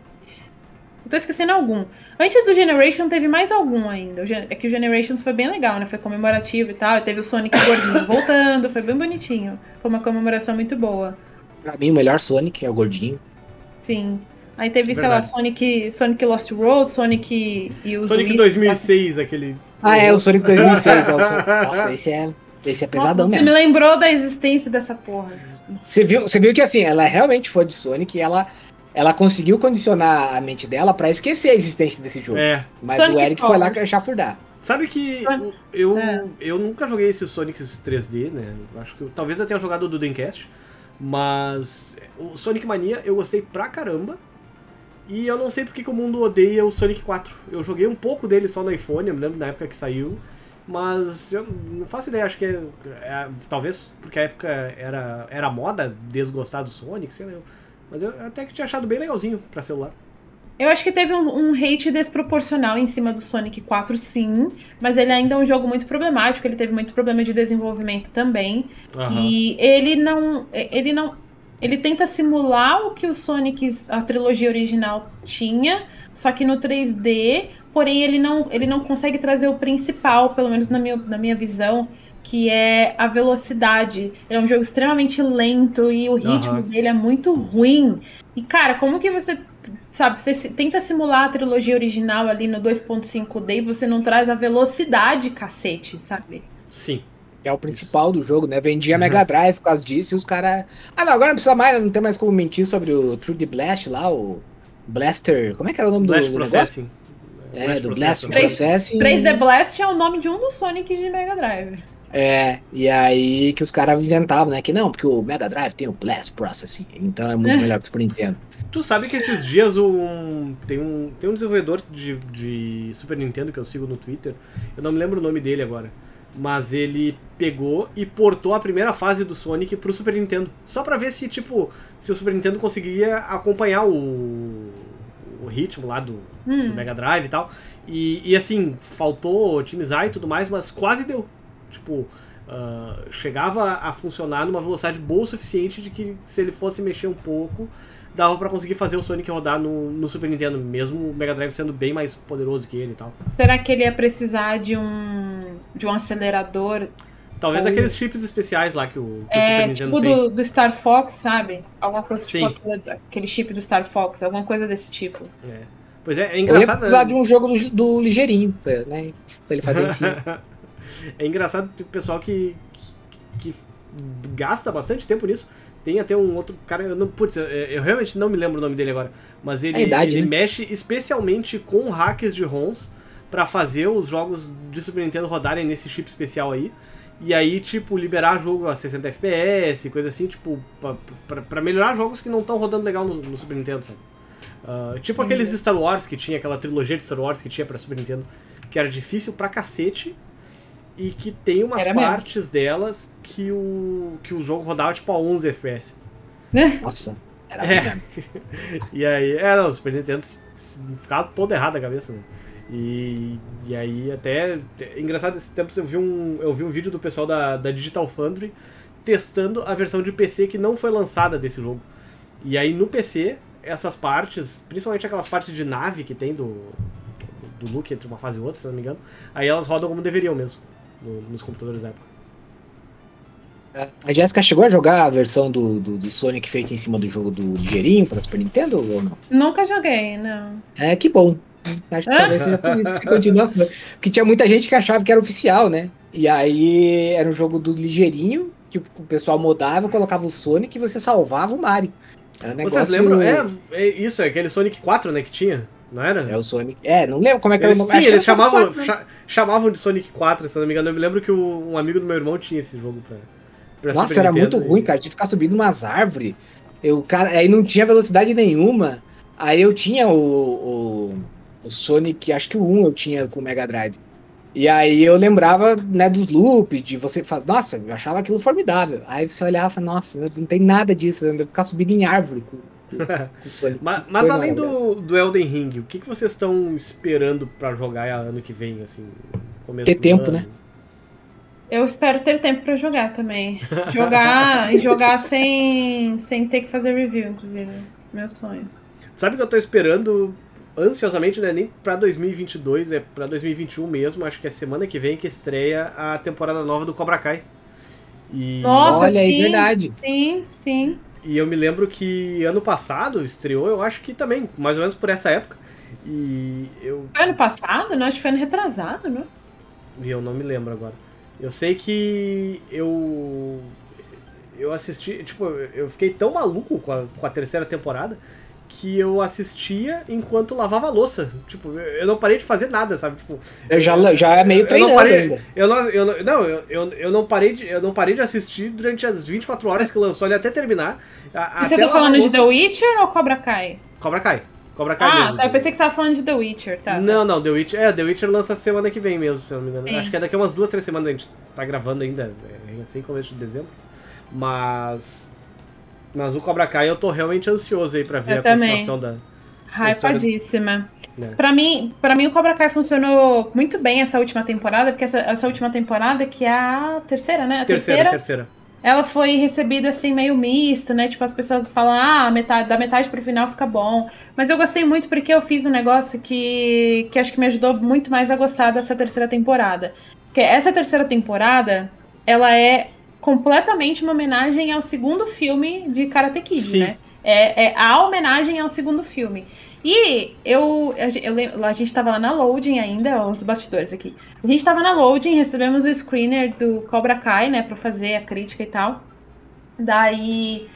Tô esquecendo algum. Antes do Generation teve mais algum ainda. É que o Generations foi bem legal, né? Foi comemorativo e tal. E teve o Sonic gordinho [coughs] voltando, foi bem bonitinho. Foi uma comemoração muito boa. Pra mim, o melhor Sonic é o gordinho. Sim. Aí teve, sei lá. Sonic, Sonic Lost Road, Sonic e os Sonic Whisks, 2006, aquele. Ah, é, o Sonic 2006. é o Sonic- Nossa, esse é, esse é Nossa, pesadão você mesmo. me lembrou da existência dessa porra. Você viu, você viu que assim, ela é realmente foi de Sonic e ela, ela conseguiu condicionar a mente dela pra esquecer a existência desse jogo. É. Mas Sonic o Eric foi lá Force. chafurdar. Sabe que Sonic- eu, É. eu nunca joguei esses Sonics 3D, né? Acho que talvez eu tenha jogado o do Dreamcast, mas o Sonic Mania eu gostei pra caramba. E eu não sei porque que o mundo odeia o Sonic 4. Eu joguei um pouco dele só no iPhone, eu me lembro na época que saiu. Mas eu não faço ideia, acho que é, é- talvez porque a época era, era moda desgostar do Sonic, sei lá. Mas eu até que tinha achado bem legalzinho pra celular. Eu acho que teve um, um hate desproporcional em cima do Sonic 4, sim. Mas ele ainda é um jogo muito problemático. Ele teve muito problema de desenvolvimento também. Aham. E ele não. Ele não. Ele tenta simular o que o Sonic, a trilogia original, tinha, só que no 3D, porém ele não, ele não consegue trazer o principal, pelo menos na minha, na minha visão, que é a velocidade. Ele é um jogo extremamente lento e o ritmo Aham. dele é muito ruim. E, cara, como que você. Sabe, você se- tenta simular a trilogia original ali no 2.5D e você não traz a velocidade, cacete, sabe? Sim. É o principal do jogo, né? Vendia Uhum. Mega Drive por causa disso e os caras. Ah, não, agora não precisa mais, não tem mais como mentir sobre o True the Blast lá, o Blaster. Como é que era o nome do, Blast do negócio? É, do Blast Processor. Três- Processing. 3D Blast é o nome de um dos Sonic de Mega Drive. É, e aí que os caras inventavam, né? Que não, porque o Mega Drive tem o Blast Processing, então é muito [laughs] melhor que o Super Nintendo. Tu sabe que esses dias um, tem, um, tem um desenvolvedor de, de Super Nintendo que eu sigo no Twitter, eu não me lembro o nome dele agora, mas ele pegou e portou a primeira fase do Sonic pro Super Nintendo, só pra ver se, tipo, se o Super Nintendo conseguiria acompanhar o, o ritmo lá do, Hum. do Mega Drive e tal. E, e assim, faltou otimizar e tudo mais, mas quase deu. Tipo, ah, chegava a funcionar numa velocidade boa o suficiente de que se ele fosse mexer um pouco, dava pra conseguir fazer o Sonic rodar no, no Super Nintendo, mesmo o Mega Drive sendo bem mais poderoso que ele e tal. Será que ele ia precisar de um de um acelerador? Talvez aqueles chips especiais lá que o, que o Super É, Nintendo tipo tem. do, do Star Fox, sabe? Alguma coisa Sim. tipo aquele, aquele chip do Star Fox, alguma coisa desse tipo. É. Pois é, é Eu ia engraçado. precisar de um jogo do, do ligeirinho, né? Pra ele fazer assim. [laughs] é engraçado o pessoal que, que, que gasta bastante tempo nisso. Tem até um outro cara, eu, não, putz, eu, eu realmente não me lembro o nome dele agora, mas ele, É idade, ele né? mexe especialmente com hacks de ROMs pra fazer os jogos de Super Nintendo rodarem nesse chip especial aí. E aí, tipo, liberar jogo a 60 FPS, coisa assim, tipo, pra, pra, pra melhorar jogos que não estão rodando legal no, no Super Nintendo, sabe? Ah, tipo Entendi. aqueles Star Wars que tinha, aquela trilogia de Star Wars que tinha pra Super Nintendo, que era difícil pra cacete e que tem umas Era mesmo. partes delas que o, que o jogo rodava tipo a 11 FPS. Nossa, era É. mesmo. [laughs] E aí, é, não, o Super Nintendo ficava todo errado a cabeça, né? E, e aí até. é Engraçado, esse tempo eu vi um, eu vi um vídeo do pessoal da, da Digital Foundry testando a versão de PC que não foi lançada desse jogo. E aí no PC, essas partes, principalmente aquelas partes de nave que tem do, do, do look entre uma fase e outra, se não me engano, aí elas rodam como deveriam mesmo, no- nos computadores da época. A Jéssica chegou a jogar a versão do, do, do Sonic feita em cima do jogo do ligeirinho pra Super Nintendo ou não? Nunca joguei, não. É, que bom. Acho que talvez seja por isso que você continua falando. Porque tinha muita gente que achava que era oficial, né? E aí era um jogo do ligeirinho, que o pessoal modava, colocava o Sonic e você salvava o Mario. Era um negócio... Vocês lembram? É, é isso, é aquele Sonic 4, né, que tinha, não era? É o Sonic. É, não lembro como é que era Eles, o nome. sim, eles era chamavam, 4, né? cha- chamavam de Sonic 4, se não me engano. Eu me lembro que o- um amigo do meu irmão tinha esse jogo pra, pra Nossa, Super era Nintendo muito e- ruim, cara. Tinha que ficar subindo umas árvores. Eu, cara, aí não tinha velocidade nenhuma. Aí eu tinha o, o, o Sonic, acho que o 1 eu tinha com o Mega Drive. E aí eu lembrava, né, dos loops, de você fazer. Nossa, eu achava aquilo formidável. Aí você olhava e falava, nossa, não tem nada disso, eu ficar subindo em árvore com, com, [laughs] com o Sonic. Mas, mas além do, do Elden Ring, o que, que vocês estão esperando pra jogar ano que vem, assim? Começo Ter tempo, ano? né? Eu espero ter tempo pra jogar também. Jogar [laughs] e jogar sem, sem ter que fazer review, inclusive. Meu sonho. Sabe que eu tô esperando ansiosamente, não é nem pra 2022, é pra 2021 mesmo. Acho que é semana que vem que estreia a temporada nova do Cobra Kai. E, Nossa, Olha aí, sim, verdade. sim, sim. e eu me lembro que ano passado estreou, eu acho que também, mais ou menos por essa época. E eu, Foi ano passado? Não, acho que foi ano retrasado, né? e eu não me lembro agora. Eu sei que eu. Eu assisti. Tipo, eu fiquei tão maluco com a, com a terceira temporada que eu assistia enquanto lavava a louça. Tipo, eu não parei de fazer nada, sabe? Tipo, Eu já, já é meio eu não parei, ainda. Eu não, eu não, não, eu, eu, eu não parei de, eu não parei de assistir durante as 24 horas que lançou ele até terminar. A, E você tá falando de The Witcher ou Cobra Kai? Cobra Kai. Cobra Kai Ah, mesmo. tá, eu pensei que você tava falando de The Witcher, tá? Não, não, The Witcher, é, The Witcher lança semana que vem mesmo, se eu não me engano. Sim. Acho que é daqui a umas duas, três semanas, a gente tá gravando ainda, é recém começo de dezembro. Mas. Mas o Cobra Kai eu tô realmente ansioso aí pra ver Eu a também. continuação da. Hypadíssima. né. Pra mim, pra mim, o Cobra Kai funcionou muito bem essa última temporada, porque essa, essa última temporada, que é a terceira, né? A Terceira, terceira. ela foi recebida assim meio misto, né? Tipo, as pessoas falam, ah, metade, da metade pro final fica bom. Mas eu gostei muito porque eu fiz um negócio que, que acho que me ajudou muito mais a gostar dessa terceira temporada. Porque essa terceira temporada, ela é completamente uma homenagem ao segundo filme de Karate Kid, Sim. né? É, é a homenagem ao segundo filme. E eu, eu lem- a gente tava lá na loading ainda, os bastidores aqui. A gente tava na loading, recebemos o screener do Cobra Kai, né, pra fazer a crítica e tal. Daí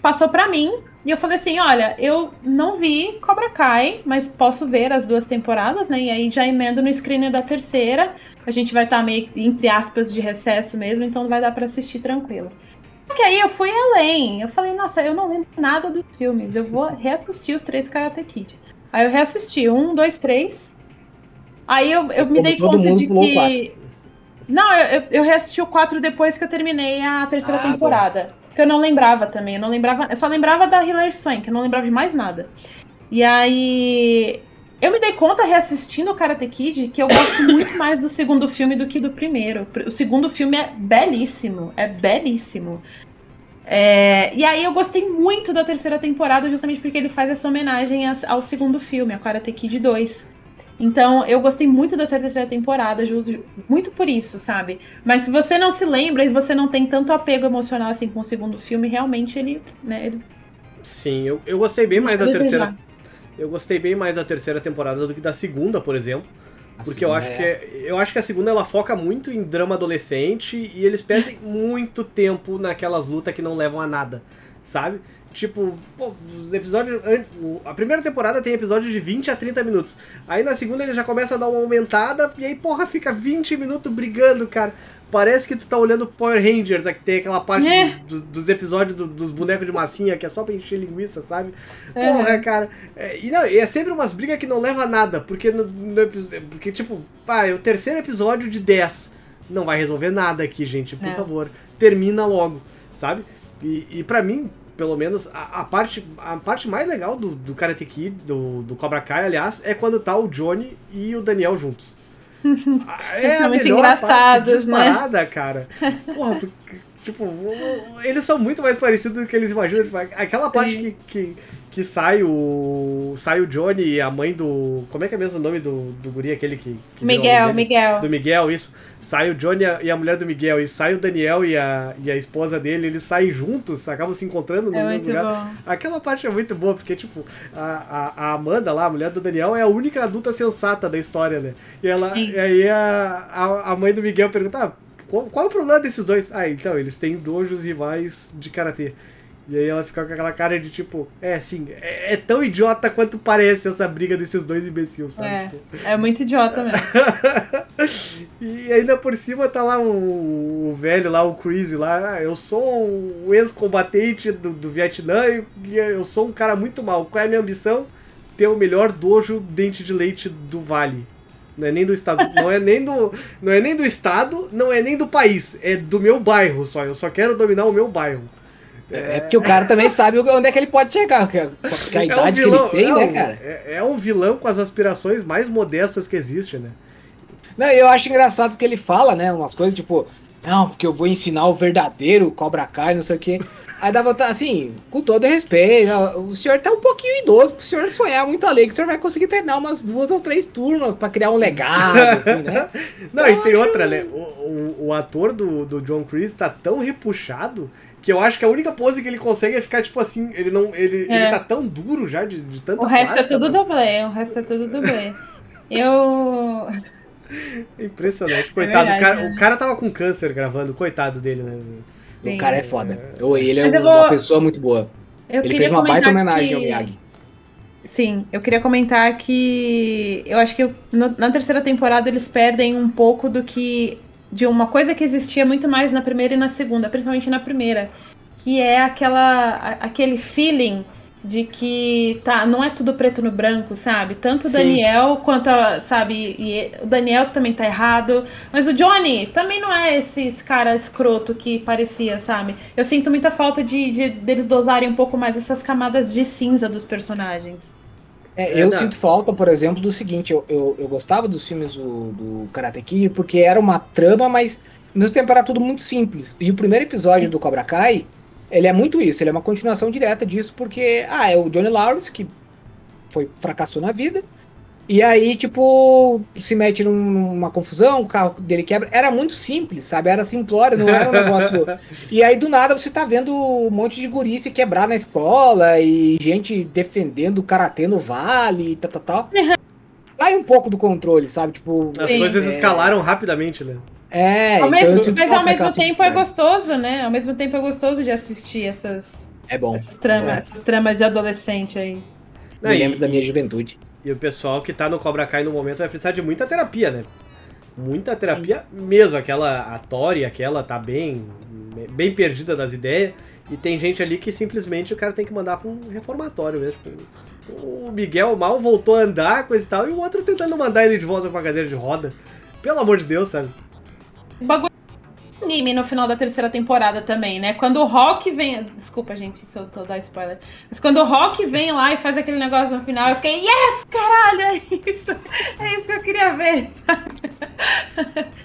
passou pra mim e eu falei assim: olha, eu não vi Cobra Kai, mas posso ver as duas temporadas, né? E aí já emendo no screener da terceira. A gente vai estar meio, entre aspas, de recesso mesmo, então vai dar pra assistir tranquilo. Só que aí eu fui além. Eu falei, nossa, eu não lembro nada dos filmes. Eu vou reassistir os três Karate Kid. Aí eu reassisti um, dois, três. Aí eu, eu me dei conta de que. Não, eu, eu, reassisti o 4 depois que eu terminei a terceira Ah, bom. Porque eu não lembrava também. Eu não lembrava. Eu só lembrava da Hilary Swank, eu não lembrava de mais nada. E aí. Eu me dei conta reassistindo o Karate Kid que eu gosto muito mais do segundo filme do que do primeiro. O segundo filme é belíssimo. É belíssimo. É, e aí eu gostei muito da terceira temporada, justamente porque ele faz essa homenagem ao segundo filme, a Karate Kid 2. Então, eu gostei muito dessa terceira temporada, ju- muito por isso, sabe? Mas se você não se lembra e você não tem tanto apego emocional assim com o segundo filme, realmente ele, né, ele Sim, eu, eu gostei bem mais da a terceira. Eu gostei bem mais da terceira temporada do que da segunda, por exemplo. Porque eu acho é. que é- eu acho que a segunda ela foca muito em drama adolescente e eles perdem [laughs] muito tempo naquelas lutas que não levam a nada, sabe? Tipo, pô, os episódios. A primeira temporada tem episódios de 20 a 30 minutos. Aí na segunda ele já começa a dar uma aumentada e aí, porra, fica 20 minutos brigando, cara. Parece que tu tá olhando Power Rangers, que tem aquela parte É. do- do- dos episódios do- dos bonecos de massinha, que é só pra encher linguiça, sabe? Uhum. Porra, cara. É, e não, é sempre umas brigas que não leva a nada, porque no, no porque tipo, pá, é o terceiro episódio de 10. Não vai resolver nada aqui, gente, por Não. favor. Termina logo, sabe? E, e para mim, pelo menos, a, a parte, a parte mais legal do, do Karate Kid, do, do Cobra Kai, aliás, é quando tá o Johnny e o Daniel juntos. [laughs] é Eles são a muito engraçados, né? cara. Porra, tipo, eles são muito mais parecidos do que eles imaginam. Tipo, aquela parte que, que, que sai o. Sai o Johnny e a mãe do. Como é que é mesmo o nome do, do guri aquele que. que Miguel? Miguel. Do Miguel, isso. Sai o Johnny e a- mulher do Miguel, e sai o Daniel e a, e a esposa dele, eles saem juntos, acabam se encontrando no É mesmo lugar. bom. Aquela parte é muito boa, porque, tipo, a, a, a Amanda lá, a mulher do Daniel, é a única adulta sensata da história, né? E, ela, Sim. e aí a, a, a mãe do Miguel pergunta, ah, qual, qual é o problema desses dois? Ah, então, eles têm dojos rivais de karatê. E aí ela fica com aquela cara de tipo, é, sim, é, é tão idiota quanto parece essa briga desses dois imbecis, sabe? É. Tipo, É muito idiota mesmo. [laughs] e ainda por cima tá lá o, o velho lá, o Chris lá. "Ah, Eu sou um ex-combatente do, do Vietnã e, e eu sou um cara muito mal. Qual é a minha ambição? Ter o melhor dojo dente de leite do Vale. Não é nem do estado, não é nem do, não é nem do estado, não é nem do país, é do meu bairro só. Eu só quero dominar o meu bairro. É porque o cara também sabe onde é que ele pode chegar, porque a, É um idade vilão- que ele tem, é né, um- cara? É, é um vilão com as aspirações mais modestas que existe, né? Não, eu acho engraçado porque ele fala, né, umas coisas tipo, não, porque eu vou ensinar o verdadeiro Cobra Kai, não sei o quê. Aí dá vontade, assim, com todo respeito, o senhor tá um pouquinho idoso pro senhor sonhar muito além, que o senhor vai conseguir terminar umas duas ou três turmas pra criar um legado, assim, né? [laughs] Não, e tem outra, né? O, o, o ator do, do John Chris tá tão repuxado que eu acho que a única pose que ele consegue é ficar, tipo assim, ele não. Ele, É. ele tá tão duro já de, de tanta O resto é placa, tudo mano. dublê, o resto é tudo dublê. Eu. [laughs] Impressionante, coitado. verdade, o, cara, né? o cara tava com câncer gravando, coitado dele, né? O cara é foda. Ô, Ele é eu uma vou- pessoa muito boa. Eu Ele fez uma baita homenagem que... ao Miyagi. Sim, eu queria comentar que eu acho que eu- no- na terceira temporada eles perdem um pouco do que. de uma coisa que existia muito mais na primeira e na segunda, principalmente na primeira. Que é aquela. a- aquele feeling de que tá, não é tudo preto no branco, sabe? Tanto o Sim. Daniel quanto a, sabe, e o Daniel também tá errado, mas o Johnny também não é esse, esse cara escroto que parecia, sabe? Eu sinto muita falta de, de deles dosarem um pouco mais essas camadas de cinza dos personagens. É, É, eu não. sinto falta, por exemplo, do seguinte, eu, eu, eu gostava dos filmes do, do Karate Kid porque era uma trama, mas ao mesmo tempo era tudo muito simples. E o primeiro episódio do Cobra Kai, ele é muito isso, ele é uma continuação direta disso, porque, ah, é o Johnny Lawrence, que foi fracassou na vida, e aí, tipo, se mete num- numa confusão, o carro dele quebra. Era muito simples, sabe? Era simplório, não era um negócio. [laughs] E aí, do nada, você tá vendo um monte de guri se quebrar na escola e gente defendendo o karatê no vale e tal, tal, tal. [laughs] Sai um pouco do controle, sabe? Tipo. As Sim. coisas É. escalaram rapidamente, né? É, Ao então mesmo- sinto mas ao mesmo tempo é gostoso, né? Ao mesmo tempo é gostoso de assistir essas, É bom. essas tramas, É. essas tramas de adolescente aí. Não, Me e- lembro da minha juventude. E o pessoal que tá no Cobra Kai no momento vai precisar de muita terapia, né? Muita terapia mesmo. Aquela, a Tori, aquela tá bem, bem perdida das ideias. E tem gente ali que simplesmente o cara tem que mandar pra um reformatório mesmo. Tipo, o Miguel mal voltou a andar, coisa e tal, e o outro tentando mandar ele de volta pra cadeira de roda. Pelo amor de Deus, sabe? O bagulho anime no final da terceira temporada também, né? Quando o Rock vem. Desculpa, gente, se eu tô dar spoiler. Mas quando o Rock vem lá e faz aquele negócio no final, eu fiquei, yes, caralho, é isso. É isso que eu queria ver, [laughs] sabe?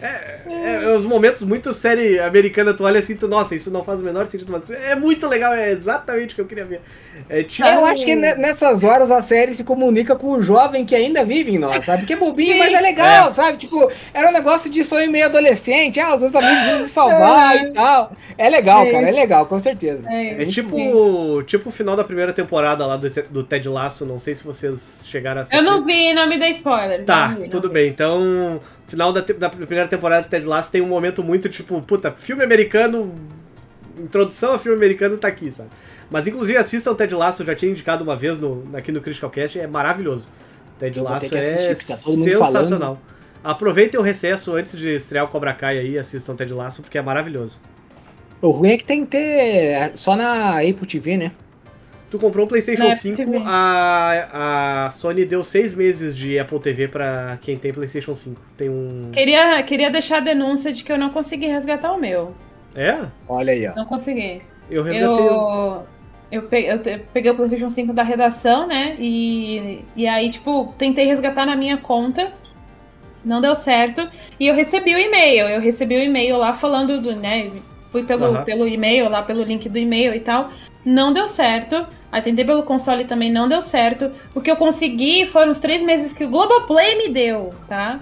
É, é os momentos muito série americana, tu olha assim, tu, nossa, isso não faz o menor sentido, mas é muito legal, é exatamente o que eu queria ver. É tipo. Eu acho que ne- nessas horas a série se comunica com o jovem que ainda vive em nós, sabe? Porque é bobinho, Sim. mas é legal, sabe? Tipo, era um negócio de sonho meio adolescente. Ah, os meus amigos vão me salvar É. e tal. É legal, É cara, é legal, com certeza. É, É tipo, tipo o final da primeira temporada lá do, do Ted Lasso, não sei se vocês chegaram a assistir. Eu não vi, não me dê spoiler. Tá, vi, tudo vi. bem. Então, final da, da primeira temporada do Ted Lasso tem um momento muito tipo, puta, filme americano, introdução a filme americano tá aqui, sabe? Mas inclusive assistam o Ted Lasso, eu já tinha indicado uma vez no, aqui no Critical Cast, é maravilhoso. Ted Eu Lasso é assistir, porque tá todo mundo falando. sensacional. Aproveitem o recesso antes de estrear o Cobra Kai aí, assistam Ted Lasso, porque é maravilhoso. O ruim é que tem que ter só na Apple TV, né? Tu comprou um PlayStation Na Apple 5, TV. a, a Sony deu seis meses de Apple TV pra quem tem PlayStation 5. Tem um. Queria, queria deixar a denúncia de que eu não consegui resgatar o meu. É? Olha aí, ó. Não consegui. Eu resgatei. o- Eu, eu, peguei, eu peguei o PlayStation 5 da redação, né? E, e aí, tipo, tentei resgatar na minha conta. Não deu certo. E eu recebi o e-mail. Eu recebi o e-mail lá falando do, né? Fui pelo, Aham. pelo e-mail, lá pelo link do e-mail e tal. Não deu certo. Aí tentei pelo console também, não deu certo. O que eu consegui foram os três meses que o Globoplay me deu, tá?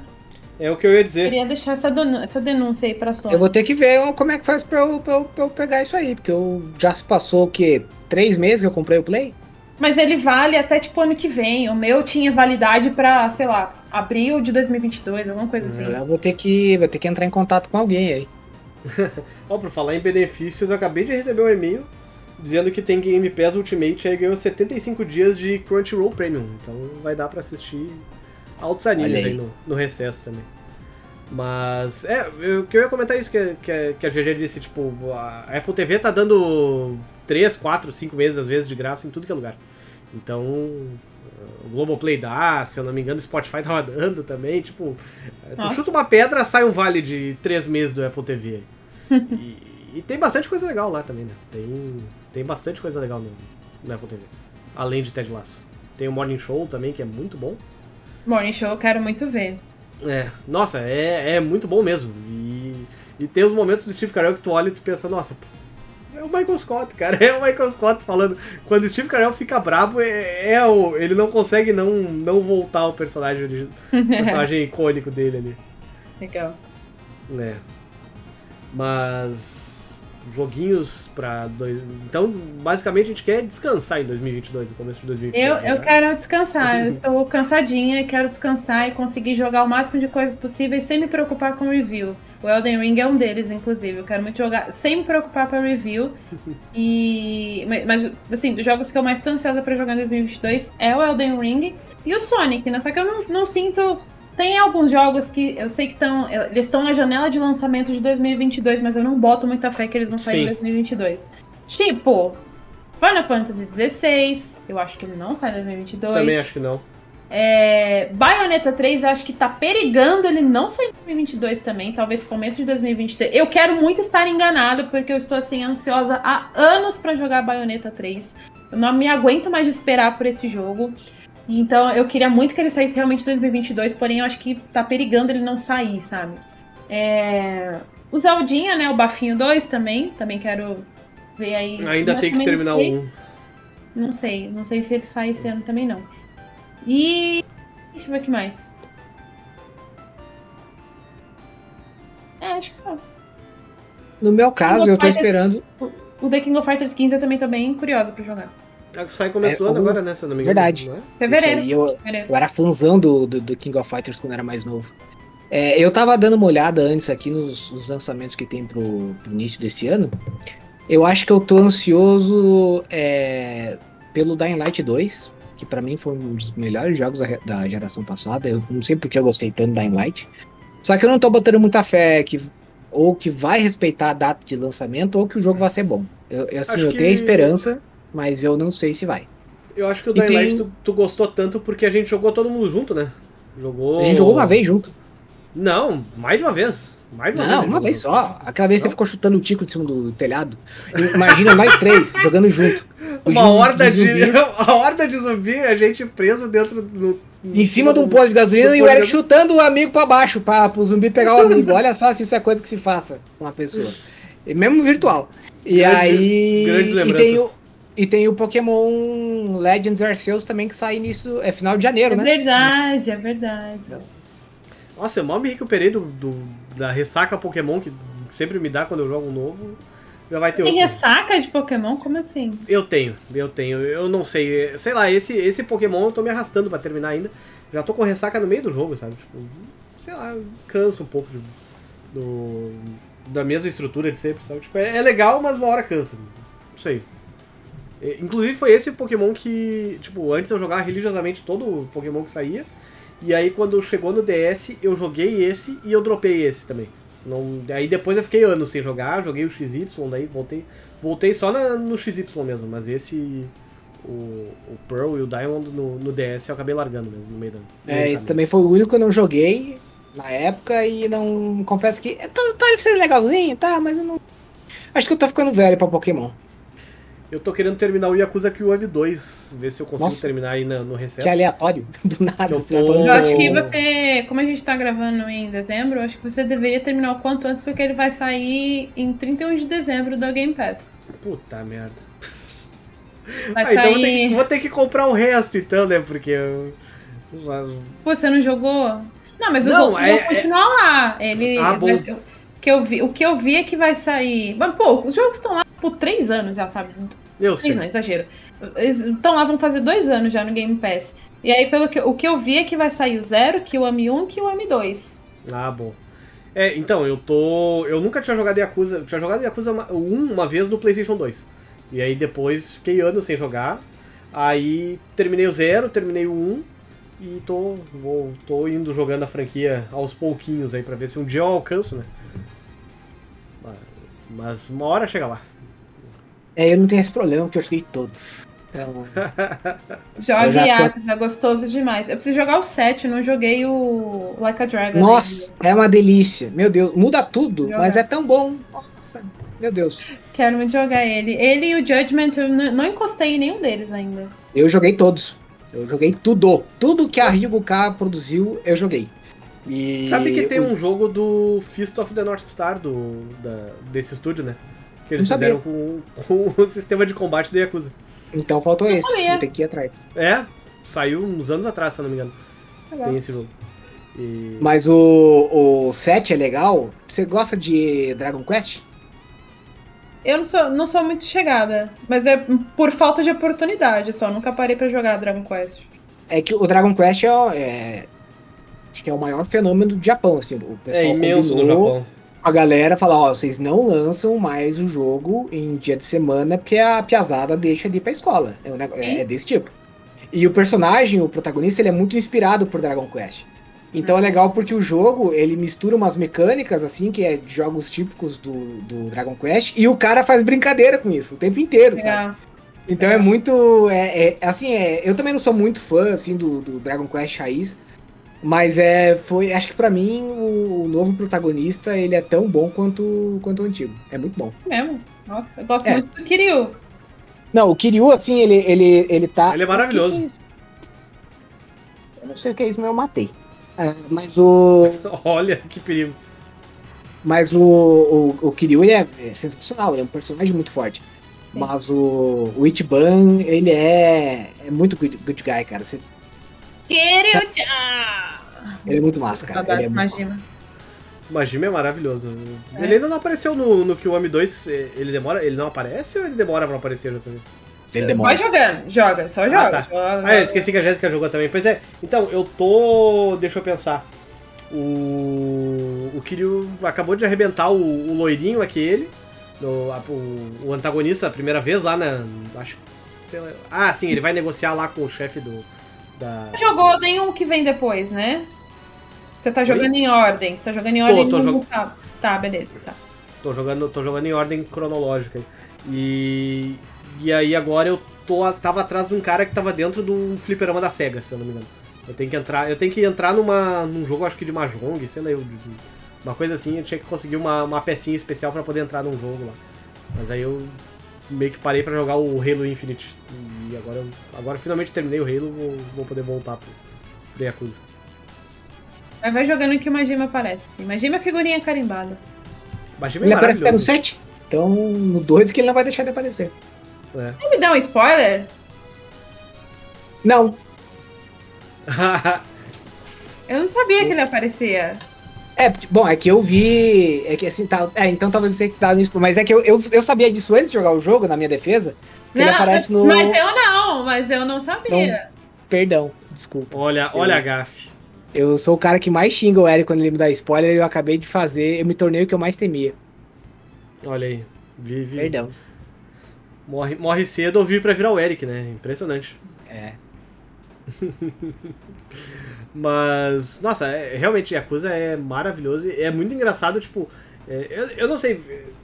É o que eu ia dizer. Queria deixar essa, essa denúncia aí pra Sony. Eu vou ter que ver como é que faz pra eu, pra eu- pra eu pegar isso aí, porque eu já se passou o quê? Três meses que eu comprei o Play? Mas ele vale até tipo ano que vem. O meu tinha validade pra, sei lá, abril de 2022, alguma coisa assim. Eu vou ter que, vou ter que entrar em contato com alguém aí. [laughs] Ó, por falar em benefícios, eu acabei de receber um e-mail dizendo que tem Game Pass Ultimate aí ganhou 75 dias de Crunchyroll Premium. Então vai dar pra assistir altos animes aí. aí, no, no recesso também. Mas, é, eu, que eu ia comentar isso que, a- que, a- que a GG disse, tipo, a Apple TV tá dando 3, 4, 5 meses às vezes de graça em tudo que é lugar. Então, o Globoplay dá, se eu não me engano, o Spotify [laughs] tava dando também, tipo, tu chuta uma pedra, sai um vale de 3 meses do Apple TV aí. E, e tem bastante coisa legal lá também, né? Tem, tem bastante coisa legal no, no Apple TV. Além de Ted Lasso. Tem o Morning Show também, que é muito bom. Morning Show eu quero muito ver. É, nossa, é, é muito bom mesmo. E, e tem os momentos do Steve Carell que tu olha e tu pensa, nossa, é o Michael Scott, cara. [laughs] É o Michael Scott falando. Quando o Steve Carell fica brabo, é, é o, ele não consegue não, não voltar ao personagem, o [laughs] personagem icônico dele ali. Legal. É. Mas joguinhos pra. Dois... Então, basicamente, a gente quer descansar em 2022, no começo de 2022. Eu, eu né? quero descansar, eu estou cansadinha, quero descansar e conseguir jogar o máximo de coisas possíveis sem me preocupar com review. O Elden Ring é um deles, inclusive. Eu quero muito jogar sem me preocupar com review. [laughs] E. Mas, mas, assim, dos jogos que eu mais tô ansiosa pra jogar em 2022 é o Elden Ring e o Sonic, né? Só que eu não, não sinto tem alguns jogos que eu sei que estão. Eles estão na janela de lançamento de 2022, mas eu não boto muita fé que eles vão sair Sim. em 2022. Tipo, Final Fantasy XVI, eu acho que ele não sai em 2022. Também acho que não. É, Bayonetta 3, eu acho que tá perigando ele não sair em 2022 também, talvez começo de 2023. Eu quero muito estar enganada, porque eu estou assim ansiosa há anos pra jogar Bayonetta 3. Eu não me aguento mais de esperar por esse jogo. Então eu queria muito que ele saísse realmente em 2022, porém eu acho que tá perigando ele não sair, sabe? É... O Zeldinha, né? O Bafinho 2 também. Também quero ver aí. Ainda mas tem que terminar o sei. 1. Não sei. Não sei se ele sai esse ano também, não. E. Deixa eu ver o que mais. É, acho que só. No meu caso, eu tô Fighters- esperando. O The King of Fighters 15 eu também tô bem curiosa pra jogar. Sai começo É, do ano o- agora, né? Se eu não me engano. Verdade. é? Fevereiro. Eu, fevereiro. eu era fãzão do, do, do King of Fighters quando era mais novo. É, eu tava dando uma olhada antes aqui nos, nos lançamentos que tem pro, pro início desse ano. Eu acho que eu tô ansioso é, pelo Dying Light 2, que pra mim foi um dos melhores jogos da, da geração passada. Eu não sei porque eu gostei tanto do Dying Light. Só que eu não tô botando muita fé que ou que vai respeitar a data de lançamento ou que o jogo vai ser bom. Eu, eu, assim, Acho eu que- tenho esperança, mas eu não sei se vai. Eu acho que o E Dying tem- Light tu, tu gostou tanto porque a gente jogou todo mundo junto, né? Jogou. A gente jogou uma vez junto. Não, mais de uma vez. Mais de uma vez. Não, gente uma vez só. Aquela vez Não? você ficou chutando o tico de cima do telhado. Imagina nós três jogando junto. [laughs] Uma horda de. zumbis [laughs] a horda de zumbi, a gente preso dentro do. Em cima de um posto de gasolina e o posto de Eric chutando o amigo pra baixo, pra, pro zumbi pegar o amigo. Olha só se isso é coisa que se faça com uma pessoa. E mesmo virtual. E Grandes- aí. Grandes e, lembranças. tem o, e tem o Pokémon Legends Arceus também que sai nisso. É final de janeiro, É né? verdade, é verdade. Nossa, eu mal me recuperei do, do- da ressaca Pokémon que sempre me dá quando eu jogo um novo. Já vai ter Tem outro. ressaca de Pokémon? Como assim? Eu tenho, eu tenho. Eu não sei. Sei lá, esse, esse Pokémon eu tô me arrastando pra terminar ainda. Já tô com ressaca no meio do jogo, sabe? Tipo, sei lá, cansa um pouco de- do, da mesma estrutura de sempre, sabe? Tipo, é, é legal, mas uma hora cansa. Não sei. É, Inclusive foi esse Pokémon que, tipo, antes eu jogava religiosamente todo o Pokémon que saía. E aí quando chegou no DS, eu joguei esse e eu dropei esse também. Não, aí depois eu fiquei anos sem jogar, joguei o XY, daí voltei. Voltei só na- no XY mesmo, mas esse. O, o Pearl e o Diamond no, no DS eu acabei largando mesmo no meio da. É, esse caminho. também foi o único que eu não joguei na época e não. Confesso que. Tá, tá sendo legalzinho, tá, mas eu não. Acho que eu tô ficando velho pra Pokémon. Eu tô querendo terminar o Yakuza Kiwami 2, ver se eu consigo Nossa. terminar aí na- no recesso. Que aleatório, [laughs] do nada. Que eu tá tô- Eu acho que você, como a gente tá gravando em dezembro, eu acho que você deveria terminar o quanto antes, porque ele vai sair em 31 de dezembro da Game Pass. Puta merda. Vai Ah, então vou ter, sair. que, vou ter que comprar o resto então, né? Porque eu. Pô, você não jogou? Não, mas os Não, outros é- vão continuar lá. Ele. Ah, bom. vai- que eu vi, o que eu vi é que vai sair. Mas, pô, os jogos estão lá por três anos já, sabe? Eu sei. Três não, exagero. Eles estão lá, vão fazer dois anos já no Game Pass. E aí, pelo que, o que eu vi é que vai sair o Zero, que o M1 e que o M2. Ah, bom. É, então, eu tô. Eu nunca tinha jogado Yakuza. Eu tinha jogado Yakuza uma- 1 uma vez no PlayStation 2. E aí depois fiquei anos sem jogar. Aí terminei o 0, terminei o 1. E tô, vou, tô indo jogando a franquia aos pouquinhos aí pra ver se um dia eu alcanço, né? Mas uma hora chega lá. É, eu não tenho esse problema, porque eu joguei todos. Então, [laughs] Jogue Eu já tô- Yakuza, é gostoso demais. Eu preciso jogar o 7, não joguei o Like a Dragon. nossa, é uma delícia. Meu Deus, muda tudo, Jogar. mas é tão bom. Nossa, meu Deus. ainda. Quero muito jogar ele. Ele e o Judgment, eu não encostei em nenhum deles ainda. Eu joguei todos. Eu joguei tudo. Tudo que a Ryugu K produziu, eu joguei. E Sabe que tem o- um jogo do Fist of the North Star do, da- desse estúdio, né? Que eles Não fizeram com, com [laughs] o sistema de combate da Yakuza. Então faltou Não esse. sabia. Vou ter que ir atrás. É, saiu uns anos atrás, se eu não me engano. Legal. Tem esse jogo. E... Mas o, o 7 é legal. Você gosta de Dragon Quest? Eu não sou, não sou muito chegada, mas é por falta de oportunidade só. Nunca parei pra jogar Dragon Quest. É que o Dragon Quest é, é- acho que é o maior fenômeno do Japão, assim. O pessoal É imenso no combinou Japão. A galera falar, ó, vocês não lançam mais o jogo em dia de semana porque a piazada deixa de ir pra escola. É, um nego- é- é desse tipo. E o personagem, o protagonista, ele é muito inspirado por Dragon Quest. Então é legal porque o jogo, ele mistura umas mecânicas, assim, que é de jogos típicos do, do Dragon Quest, e o cara faz brincadeira com isso o tempo inteiro, sabe? Legal. Então é muito. É, é- assim, é, eu também não sou muito fã assim do, do Dragon Quest raiz. Mas é. Foi. Acho que pra mim o, o novo protagonista ele é tão bom quanto, quanto o antigo. É muito bom. Mesmo. Nossa, eu gosto É. muito do Kiryu. Não, o Kiryu, assim, ele, ele, ele tá. Ele é maravilhoso. É? Eu não sei o que é isso, mas eu matei. É, mas o. [laughs] Olha que perigo. Mas o, o, o Kiryu ele é, é sensacional, ele é um personagem muito forte. Mas o, o Ichiban, ele é, é muito good, good guy, cara. Você- Kiryu-chan! ele é muito massa, cara. Ele é muito Majima é maravilhoso. É. Ele ainda não apareceu no, no Kiwami 2. Ele demora. Ele não aparece ou ele demora pra aparecer também? Ele demora. Vai jogando, joga, só joga. tá. joga, Ah, eu joga. esqueci que a Jéssica jogou também. Pois é, então, eu tô. Deixa eu pensar. O. O Kiryu acabou de arrebentar o, o loirinho aquele. no- a- o, o antagonista a primeira vez lá na. Acho lá. Ah, sim, ele vai negociar lá com o chefe do. Da. Jogou nenhum que vem depois, né? Você tá jogando em ordem. Você tá jogando em ordem tô não jog- sabe. Tá, beleza, tá. Tô jogando, tô jogando em ordem cronológica. E. E aí agora eu tô, tava atrás de um cara que tava dentro do fliperama da SEGA, se eu não me engano. Eu tenho que entrar. Eu tenho que entrar numa, num jogo, acho que de Mahjong, sei lá, eu, uma coisa assim, eu tinha que conseguir uma, uma pecinha especial pra poder entrar num jogo lá. Mas aí eu meio que parei pra jogar o Halo Infinite. E agora, eu- agora finalmente terminei o Halo, vou, vou poder voltar pro, pro Yakuza. Mas vai jogando que o Majima aparece. Assim. Majima é figurinha carimbada. Majima Ele é aparece até no maravilhoso. 7. Então, no 2 que ele não vai deixar de aparecer. É. Quer me dar um spoiler? Não. Eu não sabia que ele aparecia. É, bom, é que eu vi. É que assim, tá. É, então talvez você que tá nisso. Mas é que eu, eu, eu sabia disso antes de jogar o jogo, na minha defesa. Que ele aparece no. Mas eu não, mas eu não sabia. Perdão, desculpa. olha, olha a gafe. Eu sou o cara que mais xinga o Eric quando ele me dá spoiler e eu acabei de fazer. Eu me tornei o que eu mais temia. Olha aí. Vive. Perdão. Morre, morre cedo ou vive pra virar o Eric, né? Impressionante. É. [laughs] Mas, nossa, é, realmente, Yakuza é maravilhoso e é muito engraçado, tipo. é, eu, eu não sei,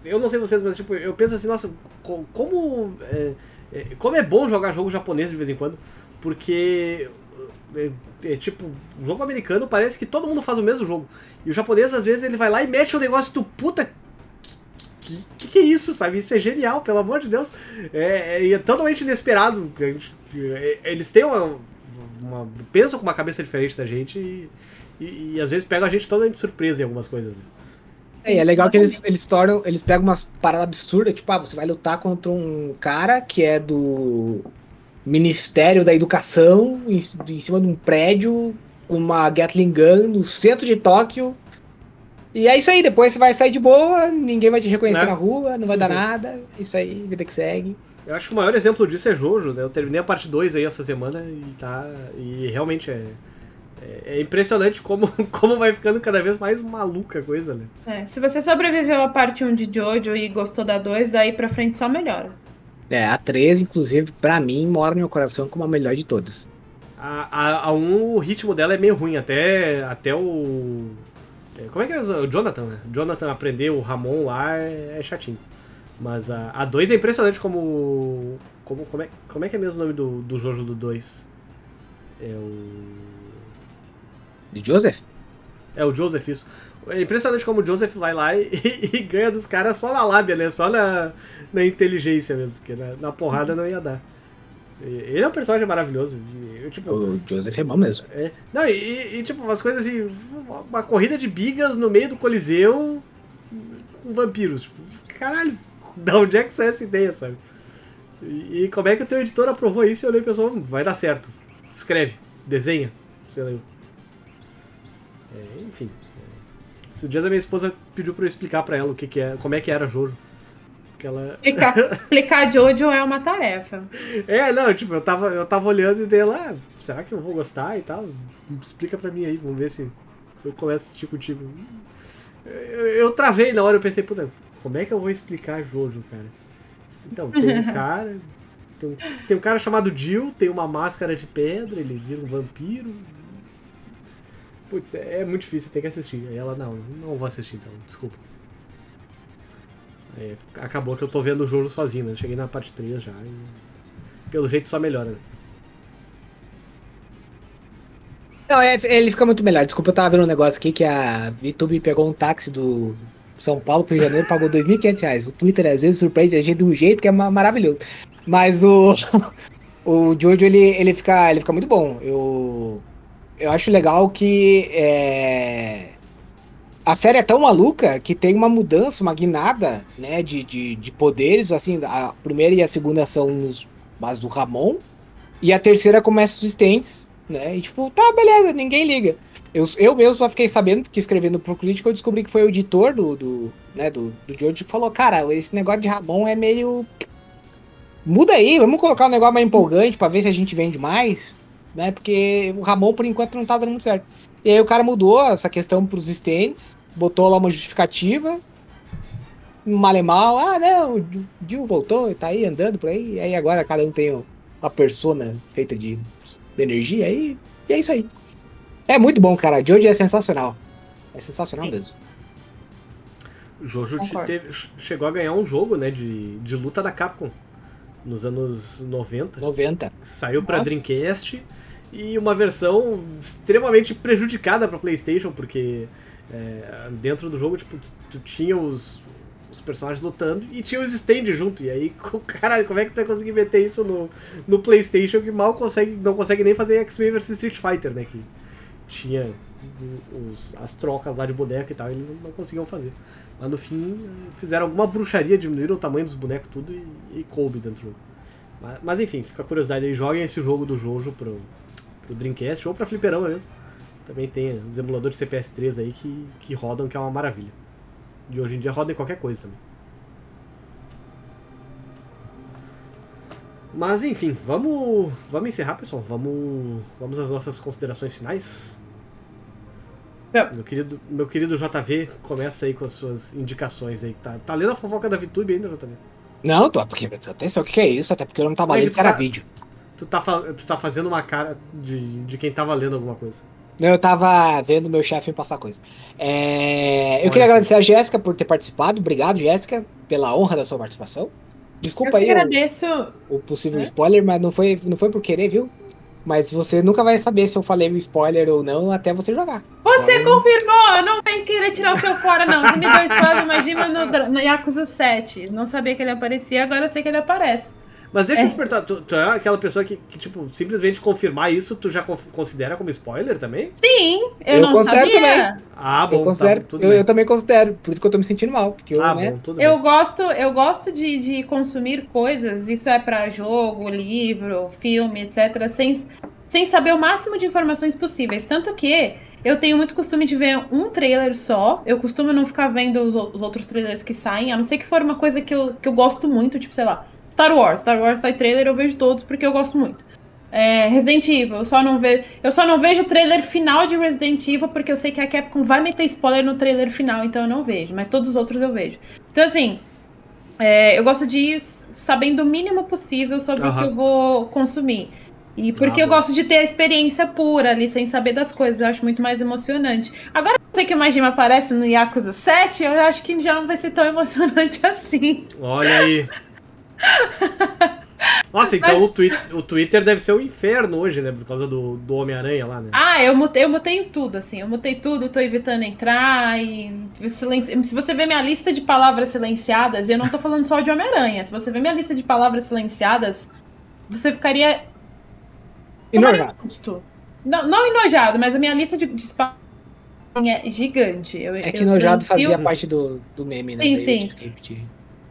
eu não sei vocês, mas tipo, eu penso assim, nossa, co- como. É, é, como é bom jogar jogo japonês de vez em quando, porque. É, é, tipo, o jogo americano parece que todo mundo faz o mesmo jogo. E o japonês, às vezes, ele vai lá e mete um negócio tu, puta. Que, que que é isso, sabe? Isso é genial, pelo amor de Deus. É, é, é totalmente inesperado. é, Eles têm uma, uma- Pensam com uma cabeça diferente da gente e, e, e às vezes pegam a gente totalmente surpresa em algumas coisas. né? É, é legal que eles, eles tornam. Eles pegam umas paradas absurdas, tipo, ah, você vai lutar contra um cara que é do Ministério da Educação, em, em cima de um prédio, com uma Gatling Gun no centro de Tóquio. E é isso aí, depois você vai sair de boa, ninguém vai te reconhecer Né? na rua, não vai dar Uhum. nada. é Isso aí, vida que segue. Eu acho que o maior exemplo disso é Jojo, né? Eu terminei a parte 2 aí essa semana e tá. E realmente é. É, é impressionante como, [laughs] como vai ficando cada vez mais maluca a coisa, né? É, se você sobreviveu à parte 1 de Jojo e gostou da 2, daí pra frente só melhora. É, a 13, inclusive, pra mim, mora no meu coração como a melhor de todas. A, a, a 1, o ritmo dela é meio ruim, até, até o. é, Como é que é o Jonathan, né? Jonathan aprender o Ramon lá é, é chatinho. Mas a, a 2 é impressionante como. Como, como, é, como é que é mesmo o nome do, do Jojo do 2? É o. De Joseph? É o Joseph, isso. É impressionante como o Joseph vai lá [laughs] e, e ganha dos caras só na lábia, né? Só na, na inteligência mesmo, porque na, na porrada não ia dar. Ele é um personagem maravilhoso. Eu, tipo, O Joseph é bom mesmo. é, não, e, e, tipo, umas coisas assim. Uma, corrida de bigas no meio do Coliseu com vampiros. Tipo, caralho, [laughs] da onde é que saiu essa ideia, sabe? E, e como é que o teu editor aprovou isso e olhou e pensou, "Hum, vai dar certo. Escreve, desenha, sei lá. eu. É, enfim. Esses dias a minha esposa pediu pra eu explicar pra ela o que, que é, como é que era Jojo. Porque ela. [laughs] Explicar, explicar Jojo é uma tarefa. É, não, tipo, eu tava, eu tava olhando e dei lá, ah, será que eu vou gostar e tal? Explica pra mim aí, vamos ver se eu começo a assistir contigo. Eu, eu travei na hora, eu pensei, puta, como é que eu vou explicar Jojo, cara? Então, tem um [laughs] cara. Tem um, tem um cara chamado Jill, tem uma máscara de pedra, ele vira um vampiro. Putz, é, é muito difícil, tem que assistir. Aí ela, não, não vou assistir então, desculpa. Aí, acabou que eu tô vendo o Jojo sozinho, né? Cheguei na parte 3 já e pelo jeito só melhora. né? Não, é- ele fica muito melhor. Desculpa, eu tava vendo um negócio aqui que a VTube pegou um táxi do São Paulo pro Rio de Janeiro, pagou 2.500 reais. O Twitter às vezes surpreende a gente de um jeito que é ma- maravilhoso. Mas o [laughs] o Jojo ele, ele fica ele fica muito bom. Eu eu acho legal que é, a série é tão maluca que tem uma mudança, uma guinada, né, de, de, de poderes. Assim, a primeira e a segunda são os mais do Ramon. E a terceira começa os stents, né? E tipo, tá, beleza, ninguém liga. Eu, eu mesmo só fiquei sabendo, porque escrevendo pro Crítico, eu descobri que foi o editor do, do, né, do, do Jojo que falou, cara, esse negócio de Ramon é meio. Muda aí, vamos colocar um negócio mais empolgante pra ver se a gente vende mais, né? Porque o Ramon, por enquanto, não tá dando muito certo. E aí o cara mudou essa questão pros stands, botou lá uma justificativa. Malemal, ah, não, o Jill voltou e tá aí andando por aí. E aí agora cada um tem uma persona feita de, energia aí. E é isso aí. É muito bom, cara. Jojo é sensacional. É sensacional mesmo. Jojo teve- chegou a ganhar um jogo, né, de, de luta da Capcom nos anos 90. 90. Saiu pra Nossa. Dreamcast e uma versão extremamente prejudicada pra PlayStation, porque é, dentro do jogo, tipo, tu, tu tinha os, os personagens lutando e tinha os stands junto. E aí, [laughs] caralho, como é que tu vai conseguir meter isso no, no PlayStation que mal consegue, não consegue nem fazer X-Men vs Street Fighter, né? Que tinha os- as trocas lá de boneco e tal, eles não, não conseguiam fazer. Mas no fim, fizeram alguma bruxaria, diminuíram o tamanho dos bonecos tudo e, e coube dentro do jogo. Mas, mas enfim, fica a curiosidade aí, joguem esse jogo do Jojo pro, pro Dreamcast ou pra Fliperama mesmo. Também tem os emuladores CPS3 aí que, que rodam, que é uma maravilha. E hoje em dia rodam em qualquer coisa também. Mas enfim, vamos, vamos encerrar, pessoal. Vamos, vamos às nossas considerações finais. Vamos. Meu querido, meu querido JV, começa aí com as suas indicações aí. Tá, tá lendo a fofoca da VTube ainda, JV? Não, tô, porque atenção, o que é isso? Até porque eu não tava Aí, lendo tu que era tá- vídeo. Tu tá, tu tá fazendo uma cara de, de quem tava lendo alguma coisa. Não, Eu tava vendo meu chefe me passar coisa. É, eu Olha queria agradecer a Jéssica por ter participado. Obrigado, Jéssica, pela honra da sua participação. Eu Desculpa que aí o, agradeço. o possível É? spoiler, mas não foi, não foi por querer, viu? Mas você nunca vai saber se eu falei o spoiler ou não até você jogar. Você Então, confirmou! Não vem querer tirar o seu fora, não. Você me deu spoiler, imagina no, no Yakuza 7. Não sabia que ele aparecia, agora eu sei que ele aparece. Mas deixa eu É. te perguntar, tu, tu é aquela pessoa que, que, tipo, simplesmente confirmar isso, tu já considera como spoiler também? Sim, eu, Eu não considero sabia. Ah, bom, eu considero, tá, tudo eu, bem. eu também considero, por isso que eu tô me sentindo mal. Porque eu, ah, né? bom, tudo Eu bem. gosto, eu gosto de, de consumir coisas, isso é pra jogo, livro, filme, etc., sem, sem saber o máximo de informações possíveis. Tanto que eu tenho muito costume de ver um trailer só. Eu costumo não ficar vendo os, os outros trailers que saem, a não ser que for uma coisa que eu, que eu gosto muito, tipo, sei lá, Star Wars. Star Wars sai trailer, eu vejo todos porque eu gosto muito. É, Resident Evil, eu só não vejo. Eu só não vejo o trailer final de Resident Evil, porque eu sei que a Capcom vai meter spoiler no trailer final, então eu não vejo. Mas todos os outros eu vejo. Então, assim, é, eu gosto de ir sabendo o mínimo possível sobre o que eu vou consumir. E porque Ah, eu gosto de ter a experiência pura ali, sem saber das coisas. Eu acho muito mais emocionante. Agora, eu sei que o Majima aparece no Yakuza 7, eu acho que já não vai ser tão [laughs] emocionante assim. Olha aí. [laughs] Nossa, então Mas- o, twi o Twitter deve ser o inferno hoje, né? Por causa do, do Homem-Aranha lá, né? Ah, eu mutei, eu mutei tudo, assim. Eu mutei tudo, tô evitando entrar e. silenci- Se você ver minha lista de palavras silenciadas, e eu não tô falando só de Homem-Aranha. Se você ver minha lista de palavras silenciadas você ficaria Enojado. Não, não enojado, mas a minha lista de, de é gigante. Eu, É que enojado fazia parte do, do meme, né? Sim, Daí sim.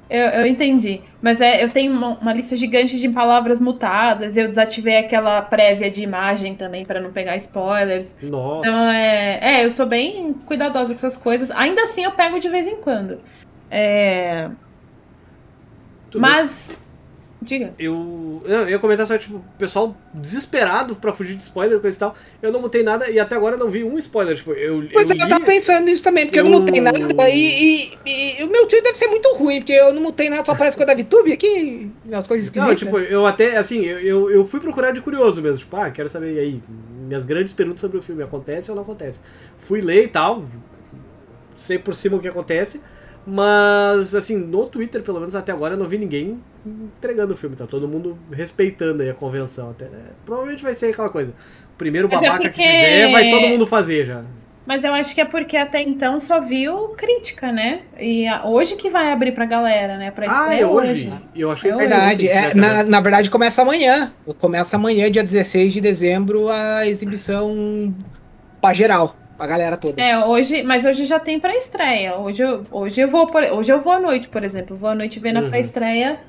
Eu, eu entendi. Mas é, eu tenho uma, uma lista gigante de palavras mutadas. Eu desativei aquela prévia de imagem também para não pegar spoilers. Nossa. Então é, é, eu sou bem cuidadosa com essas coisas. Ainda assim eu pego de vez em quando. É, mas diga. Eu, não, eu ia comentar só, tipo, o pessoal desesperado pra fugir de spoiler coisa e tal. Eu não mutei nada e até agora eu não vi um spoiler. Tipo, eu, Pois eu é, eu li- tava pensando nisso também, porque eu, não eu- mutei nada e, e- e o meu tio deve ser muito ruim, porque eu não mutei nada, só aparece coisa da VTube aqui, as coisas esquisitas. Não, tipo, eu até, assim, eu, eu, eu fui procurar de curioso mesmo. Tipo, ah, quero saber aí. Minhas grandes perguntas sobre o filme. Acontece ou não acontece? Fui ler e tal. Sei por cima o que acontece. Mas, assim, no Twitter, pelo menos até agora, eu não vi ninguém entregando o filme. Tá todo mundo respeitando aí a convenção. Até, é, provavelmente vai ser aquela coisa. O primeiro Mas é babaca que porque- fizer, vai todo mundo fazer já. Mas eu acho que é porque até então só viu crítica, né? E a- hoje que vai abrir pra galera, né? Pra Ah, estreia é hoje? Eu achei É que É verdade, que é, na, na verdade começa amanhã. Começa amanhã, dia 16 de dezembro, a exibição pra geral, pra galera toda. É, hoje, mas hoje já tem pré-estreia. Hoje eu, hoje eu vou hoje eu vou à noite, por exemplo. Eu Vou à noite ver na Uhum. pré-estreia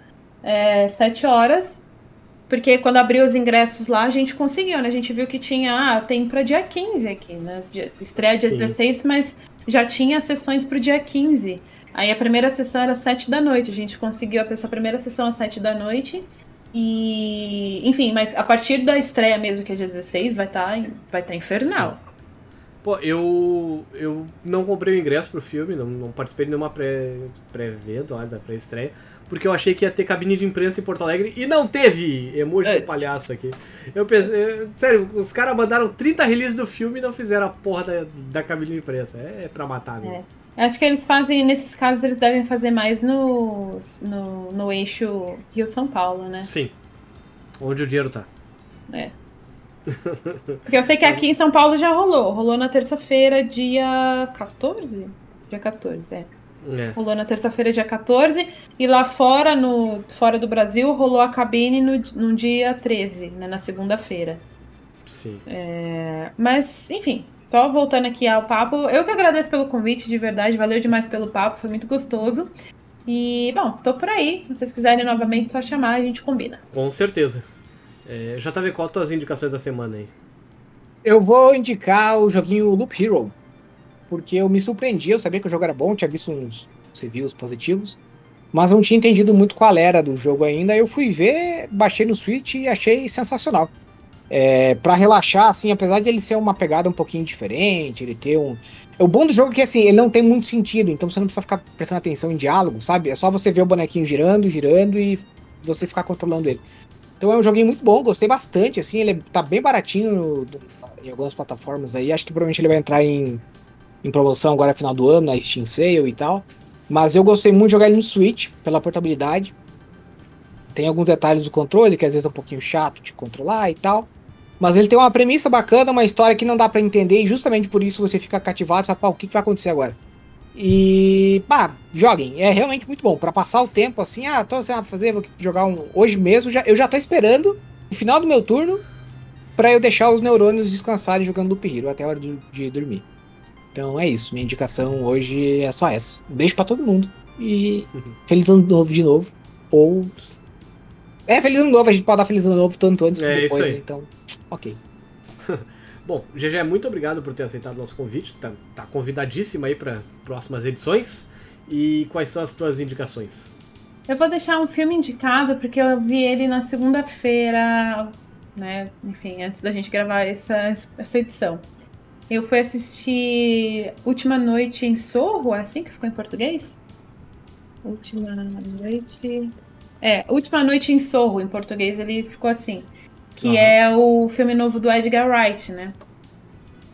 é, 7 horas. Porque quando abriu os ingressos lá, a gente conseguiu, né? A gente viu que tinha, ah, tem pra dia 15 aqui, né? Estreia dia Sim. 16, mas já tinha sessões pro dia 15. Aí a primeira sessão era às 7 da noite. A gente conseguiu essa primeira sessão às 7 da noite. E, enfim, mas a partir da estreia mesmo, que é dia 16, vai estar vai tá infernal. Pô, eu, eu não comprei o ingresso pro filme, não, não participei de nenhuma pré- pré-evento lá da pré-estreia, porque eu achei que ia ter cabine de imprensa em Porto Alegre e não teve emoji É. do palhaço aqui. Eu pensei, eu- sério, os caras mandaram 30 releases do filme e não fizeram a porra da, da cabine de imprensa. É, pra matar mesmo. Acho que eles fazem, nesses casos, eles devem fazer mais no, no, no eixo Rio-São Paulo, né? Sim. Onde o dinheiro tá. Porque eu sei que aqui em São Paulo já rolou. Rolou na terça-feira, dia 14? Dia 14, é. É, Rolou na terça-feira, dia 14. E lá fora, no, fora do Brasil, rolou a cabine no, no dia 13, né, na segunda-feira. sim. É, mas, enfim, só voltando aqui ao papo, eu que agradeço pelo convite, de verdade, valeu demais pelo papo, foi muito gostoso. E, bom, tô por aí. Se vocês quiserem novamente, só chamar, a gente combina. Com certeza. É, JV, qual as tuas indicações da semana aí? Eu vou indicar o joguinho Loop Hero, porque eu me surpreendi, eu sabia que o jogo era bom, tinha visto uns reviews positivos, mas não tinha entendido muito qual era do jogo ainda. Eu fui ver, baixei no Switch e achei sensacional. É, para relaxar, assim, apesar de ele ser uma pegada um pouquinho diferente, ele ter um. O bom do jogo é que assim, ele não tem muito sentido, então você não precisa ficar prestando atenção em diálogo, sabe? É só você ver o bonequinho girando, girando e você ficar controlando ele. Então é um joguinho muito bom, gostei bastante, assim, ele tá bem baratinho no- em algumas plataformas aí. Acho que provavelmente ele vai entrar em, em promoção agora final do ano, na Steam Sale e tal. Mas eu gostei muito de jogar ele no Switch, pela portabilidade. Tem alguns detalhes do controle, que às vezes é um pouquinho chato de controlar e tal. Mas ele tem uma premissa bacana, uma história que não dá pra entender, e justamente por isso você fica cativado e fala, pá, o que, que vai acontecer agora? E, pá, joguem, é realmente muito bom. Pra passar o tempo assim, ah, tô sem nada pra fazer, vou jogar um. Hoje mesmo, já, eu já tô esperando o final do meu turno pra eu deixar os neurônios descansarem jogando Loop Hero até a hora de, de dormir. Então é isso, minha indicação hoje é só essa. Um beijo pra todo mundo e [laughs] feliz ano novo de novo. Ou. É, feliz ano novo, a gente pode dar feliz ano novo tanto antes É, quanto isso depois, aí. né? Então, ok. [laughs] Bom, GG, muito obrigado por ter aceitado o nosso convite. Tá, tá convidadíssima aí para próximas edições. E quais são as tuas indicações? Eu vou deixar um filme indicado, porque eu vi ele na segunda-feira, né? Enfim, antes da gente gravar essa, essa edição. Eu fui assistir Última Noite em Sorro, é assim que ficou em português? Última Noite. É, Última Noite em Sorro, em português ele ficou assim. Que Aham. é o filme novo do Edgar Wright, né?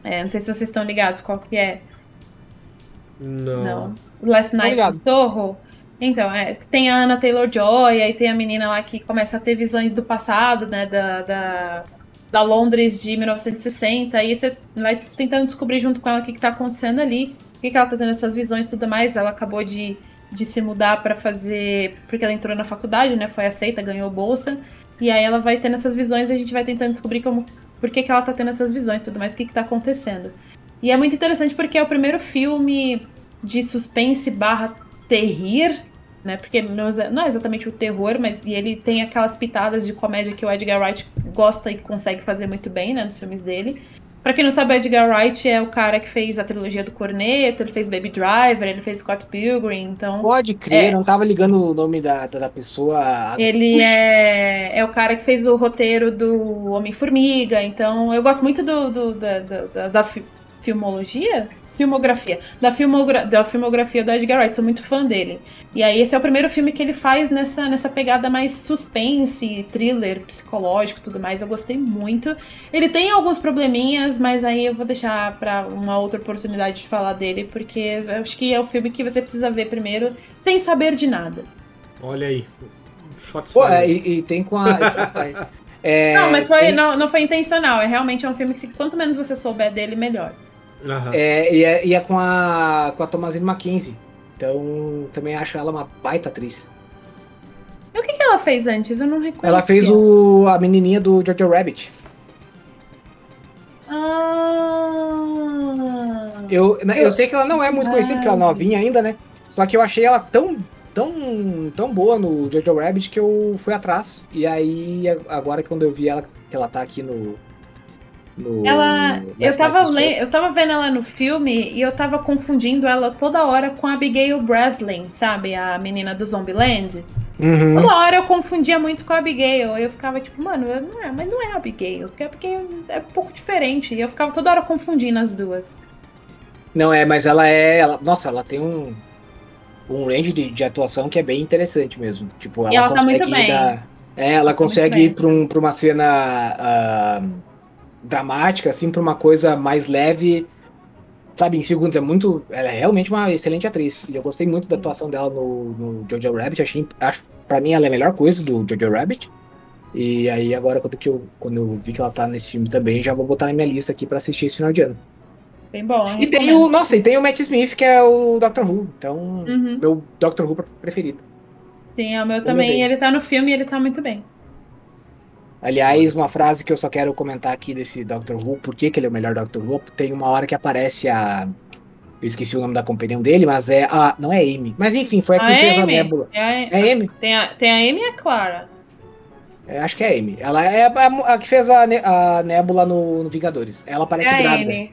É, não sei se vocês estão ligados qual que é. Não. Não. Last Night in Soho. Então, é, tem a Anna Taylor-Joy, aí tem a menina lá que começa a ter visões do passado, né, da, da, da Londres de 1960, aí você vai tentando descobrir junto com ela o que, que tá acontecendo ali, por que, que ela tá tendo essas visões e tudo mais. Ela acabou de, de se mudar pra fazer, porque ela entrou na faculdade, né, foi aceita, ganhou bolsa, E aí ela vai tendo essas visões e a gente vai tentando descobrir como, por que, que ela tá tendo essas visões e tudo mais, o que, que tá acontecendo. E é muito interessante porque é o primeiro filme de suspense barra terrir, né? Porque não é, não é exatamente o terror, mas e ele tem aquelas pitadas de comédia que o Edgar Wright gosta e consegue fazer muito bem, né, nos filmes dele. Pra quem não sabe, o Edgar Wright é o cara que fez a trilogia do Corneto, ele fez Baby Driver, ele fez Scott Pilgrim, então... Pode crer, É. não tava ligando o nome da, da pessoa. Ele é, é o cara que fez o roteiro do Homem-Formiga, então eu gosto muito do, do- da, da, da- da fi- filmologia? Filmografia. Da, filmogra, da filmografia do Edgar Wright, sou muito fã dele. E aí esse é o primeiro filme que ele faz nessa, nessa pegada mais suspense, thriller, psicológico e tudo mais. Eu gostei muito. Ele tem alguns probleminhas, mas aí eu vou deixar pra uma outra oportunidade de falar dele, porque eu acho que é o filme que você precisa ver primeiro, sem saber de nada. Olha aí. Shots Pô, é, e, e tem com a. [laughs] É, Não, mas foi, tem- não, não foi intencional. É realmente é um filme que quanto menos você souber dele, melhor. Aham. É, e, é, e é com a, com a Thomasine Mackenzie. Então, também acho ela uma baita atriz. E o que, que ela fez antes? Eu não reconheço. Ela fez o, a menininha do Jojo Rabbit. Ah. Eu, né, eu sei que ela não é muito conhecida, porque ela é novinha ainda, né? Só que eu achei ela tão, tão, tão boa no Jojo Rabbit que eu fui atrás. E aí, agora quando eu vi ela, que ela tá aqui no. No Ela. Eu tava, le... eu tava vendo ela no filme e eu tava confundindo ela toda hora com a Abigail Breslin, sabe? A menina do Zombieland. Uhum. Toda hora eu confundia muito com a Abigail. Eu ficava tipo, mano, não é, mas não é a Abigail. Porque a Abigail é um pouco diferente. E eu ficava toda hora confundindo as duas. Não, é, mas ela é. Ela, nossa, ela tem um. Um range de, de atuação que é bem interessante mesmo. Tipo, ela, ela tá consegue muito bem. dar. É, ela muito consegue bem. ir pra, um, pra uma cena ah, dramática, assim, pra uma coisa mais leve. Sabe, em segundos. É muito. Ela é realmente uma excelente atriz. E eu gostei muito da atuação dela no, no Jojo Rabbit. Achei, acho, pra mim, ela é a melhor coisa do Jojo Rabbit. E aí, agora, quando, que eu, quando eu vi que ela tá nesse filme também, já vou botar na minha lista aqui pra assistir esse final de ano. Bem bom. E tem o. Nossa, e tem o Matt Smith, que é o Doctor Who. Então, Uhum. meu Doctor Who preferido. Sim, é o meu Eu também. Ele tá no filme e ele tá muito bem. Aliás, uma frase que eu só quero comentar aqui desse Doctor Who, por que, que ele é o melhor Doctor Who? Tem uma hora que aparece a. Eu esqueci o nome da companhia dele, mas é a. Não é Amy. Mas enfim, foi a que A fez a Amy. Nebula. É a- É Amy? tem, a, tem a Amy e a Clara. É, acho que é Amy. Ela é a, a que fez a, Ne- a Nebula no, no Vingadores. Ela É parece a grávida. Ame.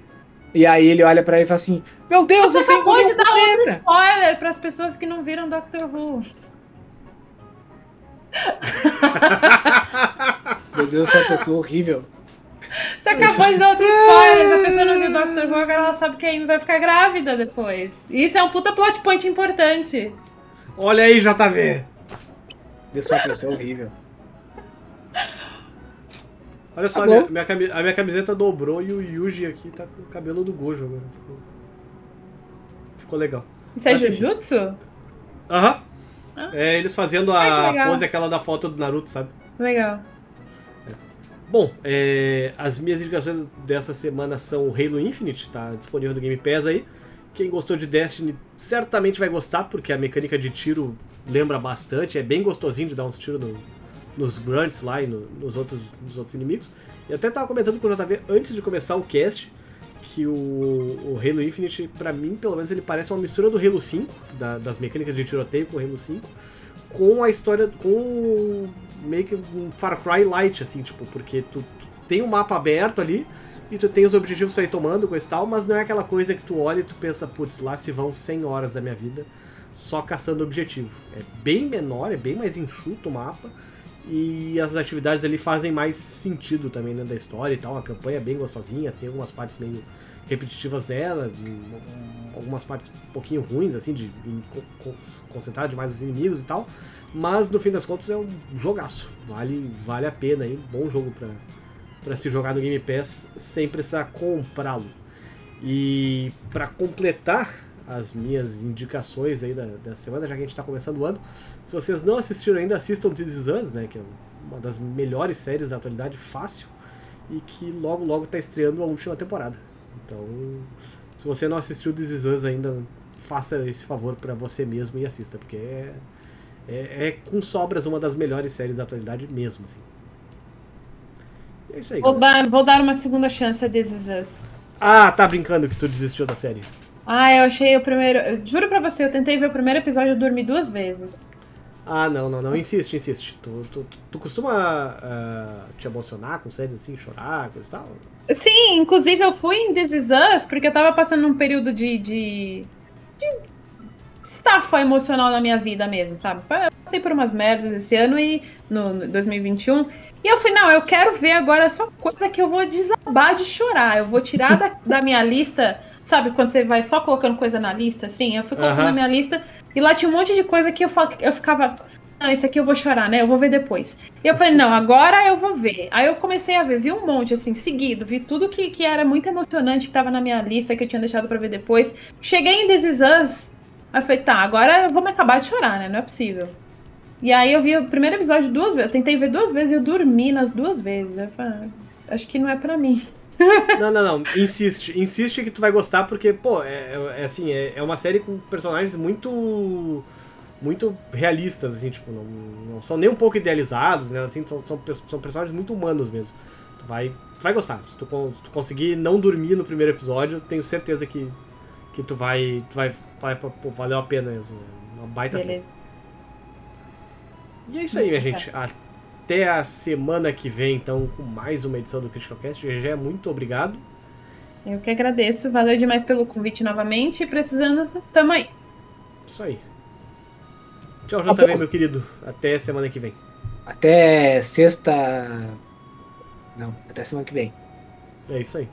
E aí ele olha pra ele e fala assim: Meu Deus, Você você acabou de um dar outro planeta! spoiler pras pessoas que não viram Doctor Who. [laughs] Meu Deus, essa pessoa horrível. Você acabou de dar outro spoiler. Se a pessoa não viu Doctor Who, agora ela sabe que a Amy vai ficar grávida depois. Isso é um puta plot point importante. Olha aí, JV. Deus, essa pessoa horrível. Olha só, Tá a minha, a minha camiseta dobrou e o Yuji aqui tá com o cabelo do Gojo agora. Ficou, Ficou legal. Isso é Mas. Jujutsu? Aham. Ah. É, eles fazendo Ai, a legal. pose aquela da foto do Naruto, sabe? Legal. Bom, é, as minhas indicações dessa semana são o Halo Infinite, tá disponível no Game Pass aí. Quem gostou de Destiny certamente vai gostar, porque a mecânica de tiro lembra bastante, é bem gostosinho de dar uns tiros no- nos grunts lá e no- nos, outros, nos outros inimigos. E até tava comentando com o JV antes de começar o cast que o, o Halo Infinite, pra mim, pelo menos, ele parece uma mistura do Halo 5, da- das mecânicas de tiroteio com o Halo 5, com a história, com meio que um Far Cry Light, assim, tipo, porque tu, tu tem um mapa aberto ali e tu tem os objetivos pra ir tomando, coisa e tal, mas não é aquela coisa que tu olha e tu pensa, putz, lá se vão 100 horas da minha vida só caçando objetivo. É bem menor, é bem mais enxuto o mapa e as atividades ali fazem mais sentido também dentro da história e tal. A campanha é bem gostosinha, tem algumas partes meio repetitivas nela, um- algumas partes um pouquinho ruins, assim, de, de co- co- concentrar demais os inimigos e tal. Mas no fim das contas é um jogaço. Vale, vale a pena aí. Bom jogo pra, pra se jogar no Game Pass sem precisar comprá-lo. E pra completar as minhas indicações aí da, da semana, já que a gente tá começando o ano, se vocês não assistiram ainda, assistam This Is Us, né? Que é uma das melhores séries da atualidade, fácil. E que logo, logo tá estreando a última temporada. Então, se você não assistiu This Is Us ainda, faça esse favor pra você mesmo e assista, porque é, É, é com sobras uma das melhores séries da atualidade mesmo, assim. É isso aí. Vou galera. dar, vou dar uma segunda chance a This Is Us. Ah, tá brincando que tu desistiu da série. Ah, eu achei o primeiro. eu juro pra você, eu tentei ver o primeiro episódio e eu dormi duas vezes. Ah, não, não, não. Insiste, insiste. Tu, tu, tu, tu costuma ah, te emocionar com séries assim, chorar, coisa e tal? Sim, inclusive eu fui em This Is Us porque eu tava passando um período de. de, de estafa emocional na minha vida mesmo, sabe? Eu passei por umas merdas esse ano e. no, no 2021. E eu fui, não, eu quero ver agora só coisa que eu vou desabar de chorar. Eu vou tirar da, da minha lista. Sabe, quando você vai só colocando coisa na lista, assim? Eu fui colocando na minha lista e lá tinha um monte de coisa que eu, eu ficava. Não, esse aqui eu vou chorar, né? Eu vou ver depois. E eu falei, não, agora eu vou ver. Aí eu comecei a ver, vi um monte, assim, seguido. Vi tudo que, que era muito emocionante, que tava na minha lista, que eu tinha deixado pra ver depois. Cheguei em This Is Us, aí eu falei, tá, agora eu vou me acabar de chorar, né? Não é possível. E aí eu vi o primeiro episódio duas vezes. Eu tentei ver duas vezes e eu dormi nas duas vezes. Eu falei, ah, acho que não é pra mim. Não, não, não. Insiste. Insiste que tu vai gostar, porque, pô, é, é- é assim, é, é uma série com personagens muito. Muito realistas, assim, tipo, não, não são nem um pouco idealizados, né? Assim, são, são, são personagens muito humanos mesmo. Tu vai, tu vai gostar. Se tu, se tu conseguir não dormir no primeiro episódio, tenho certeza que, que tu vai. Tu vai, vai pô, valeu a pena mesmo. É Uma baita série. Beleza. E é isso aí, minha gente. Até a semana que vem, então, com mais uma edição do Critical Cast. GG, muito obrigado. Eu que agradeço. Valeu demais pelo convite novamente. E Precisando, tamo aí. Isso aí. Tchau, JV, bom. meu querido. Até semana que vem. Até sexta. Não, até semana que vem. É isso aí.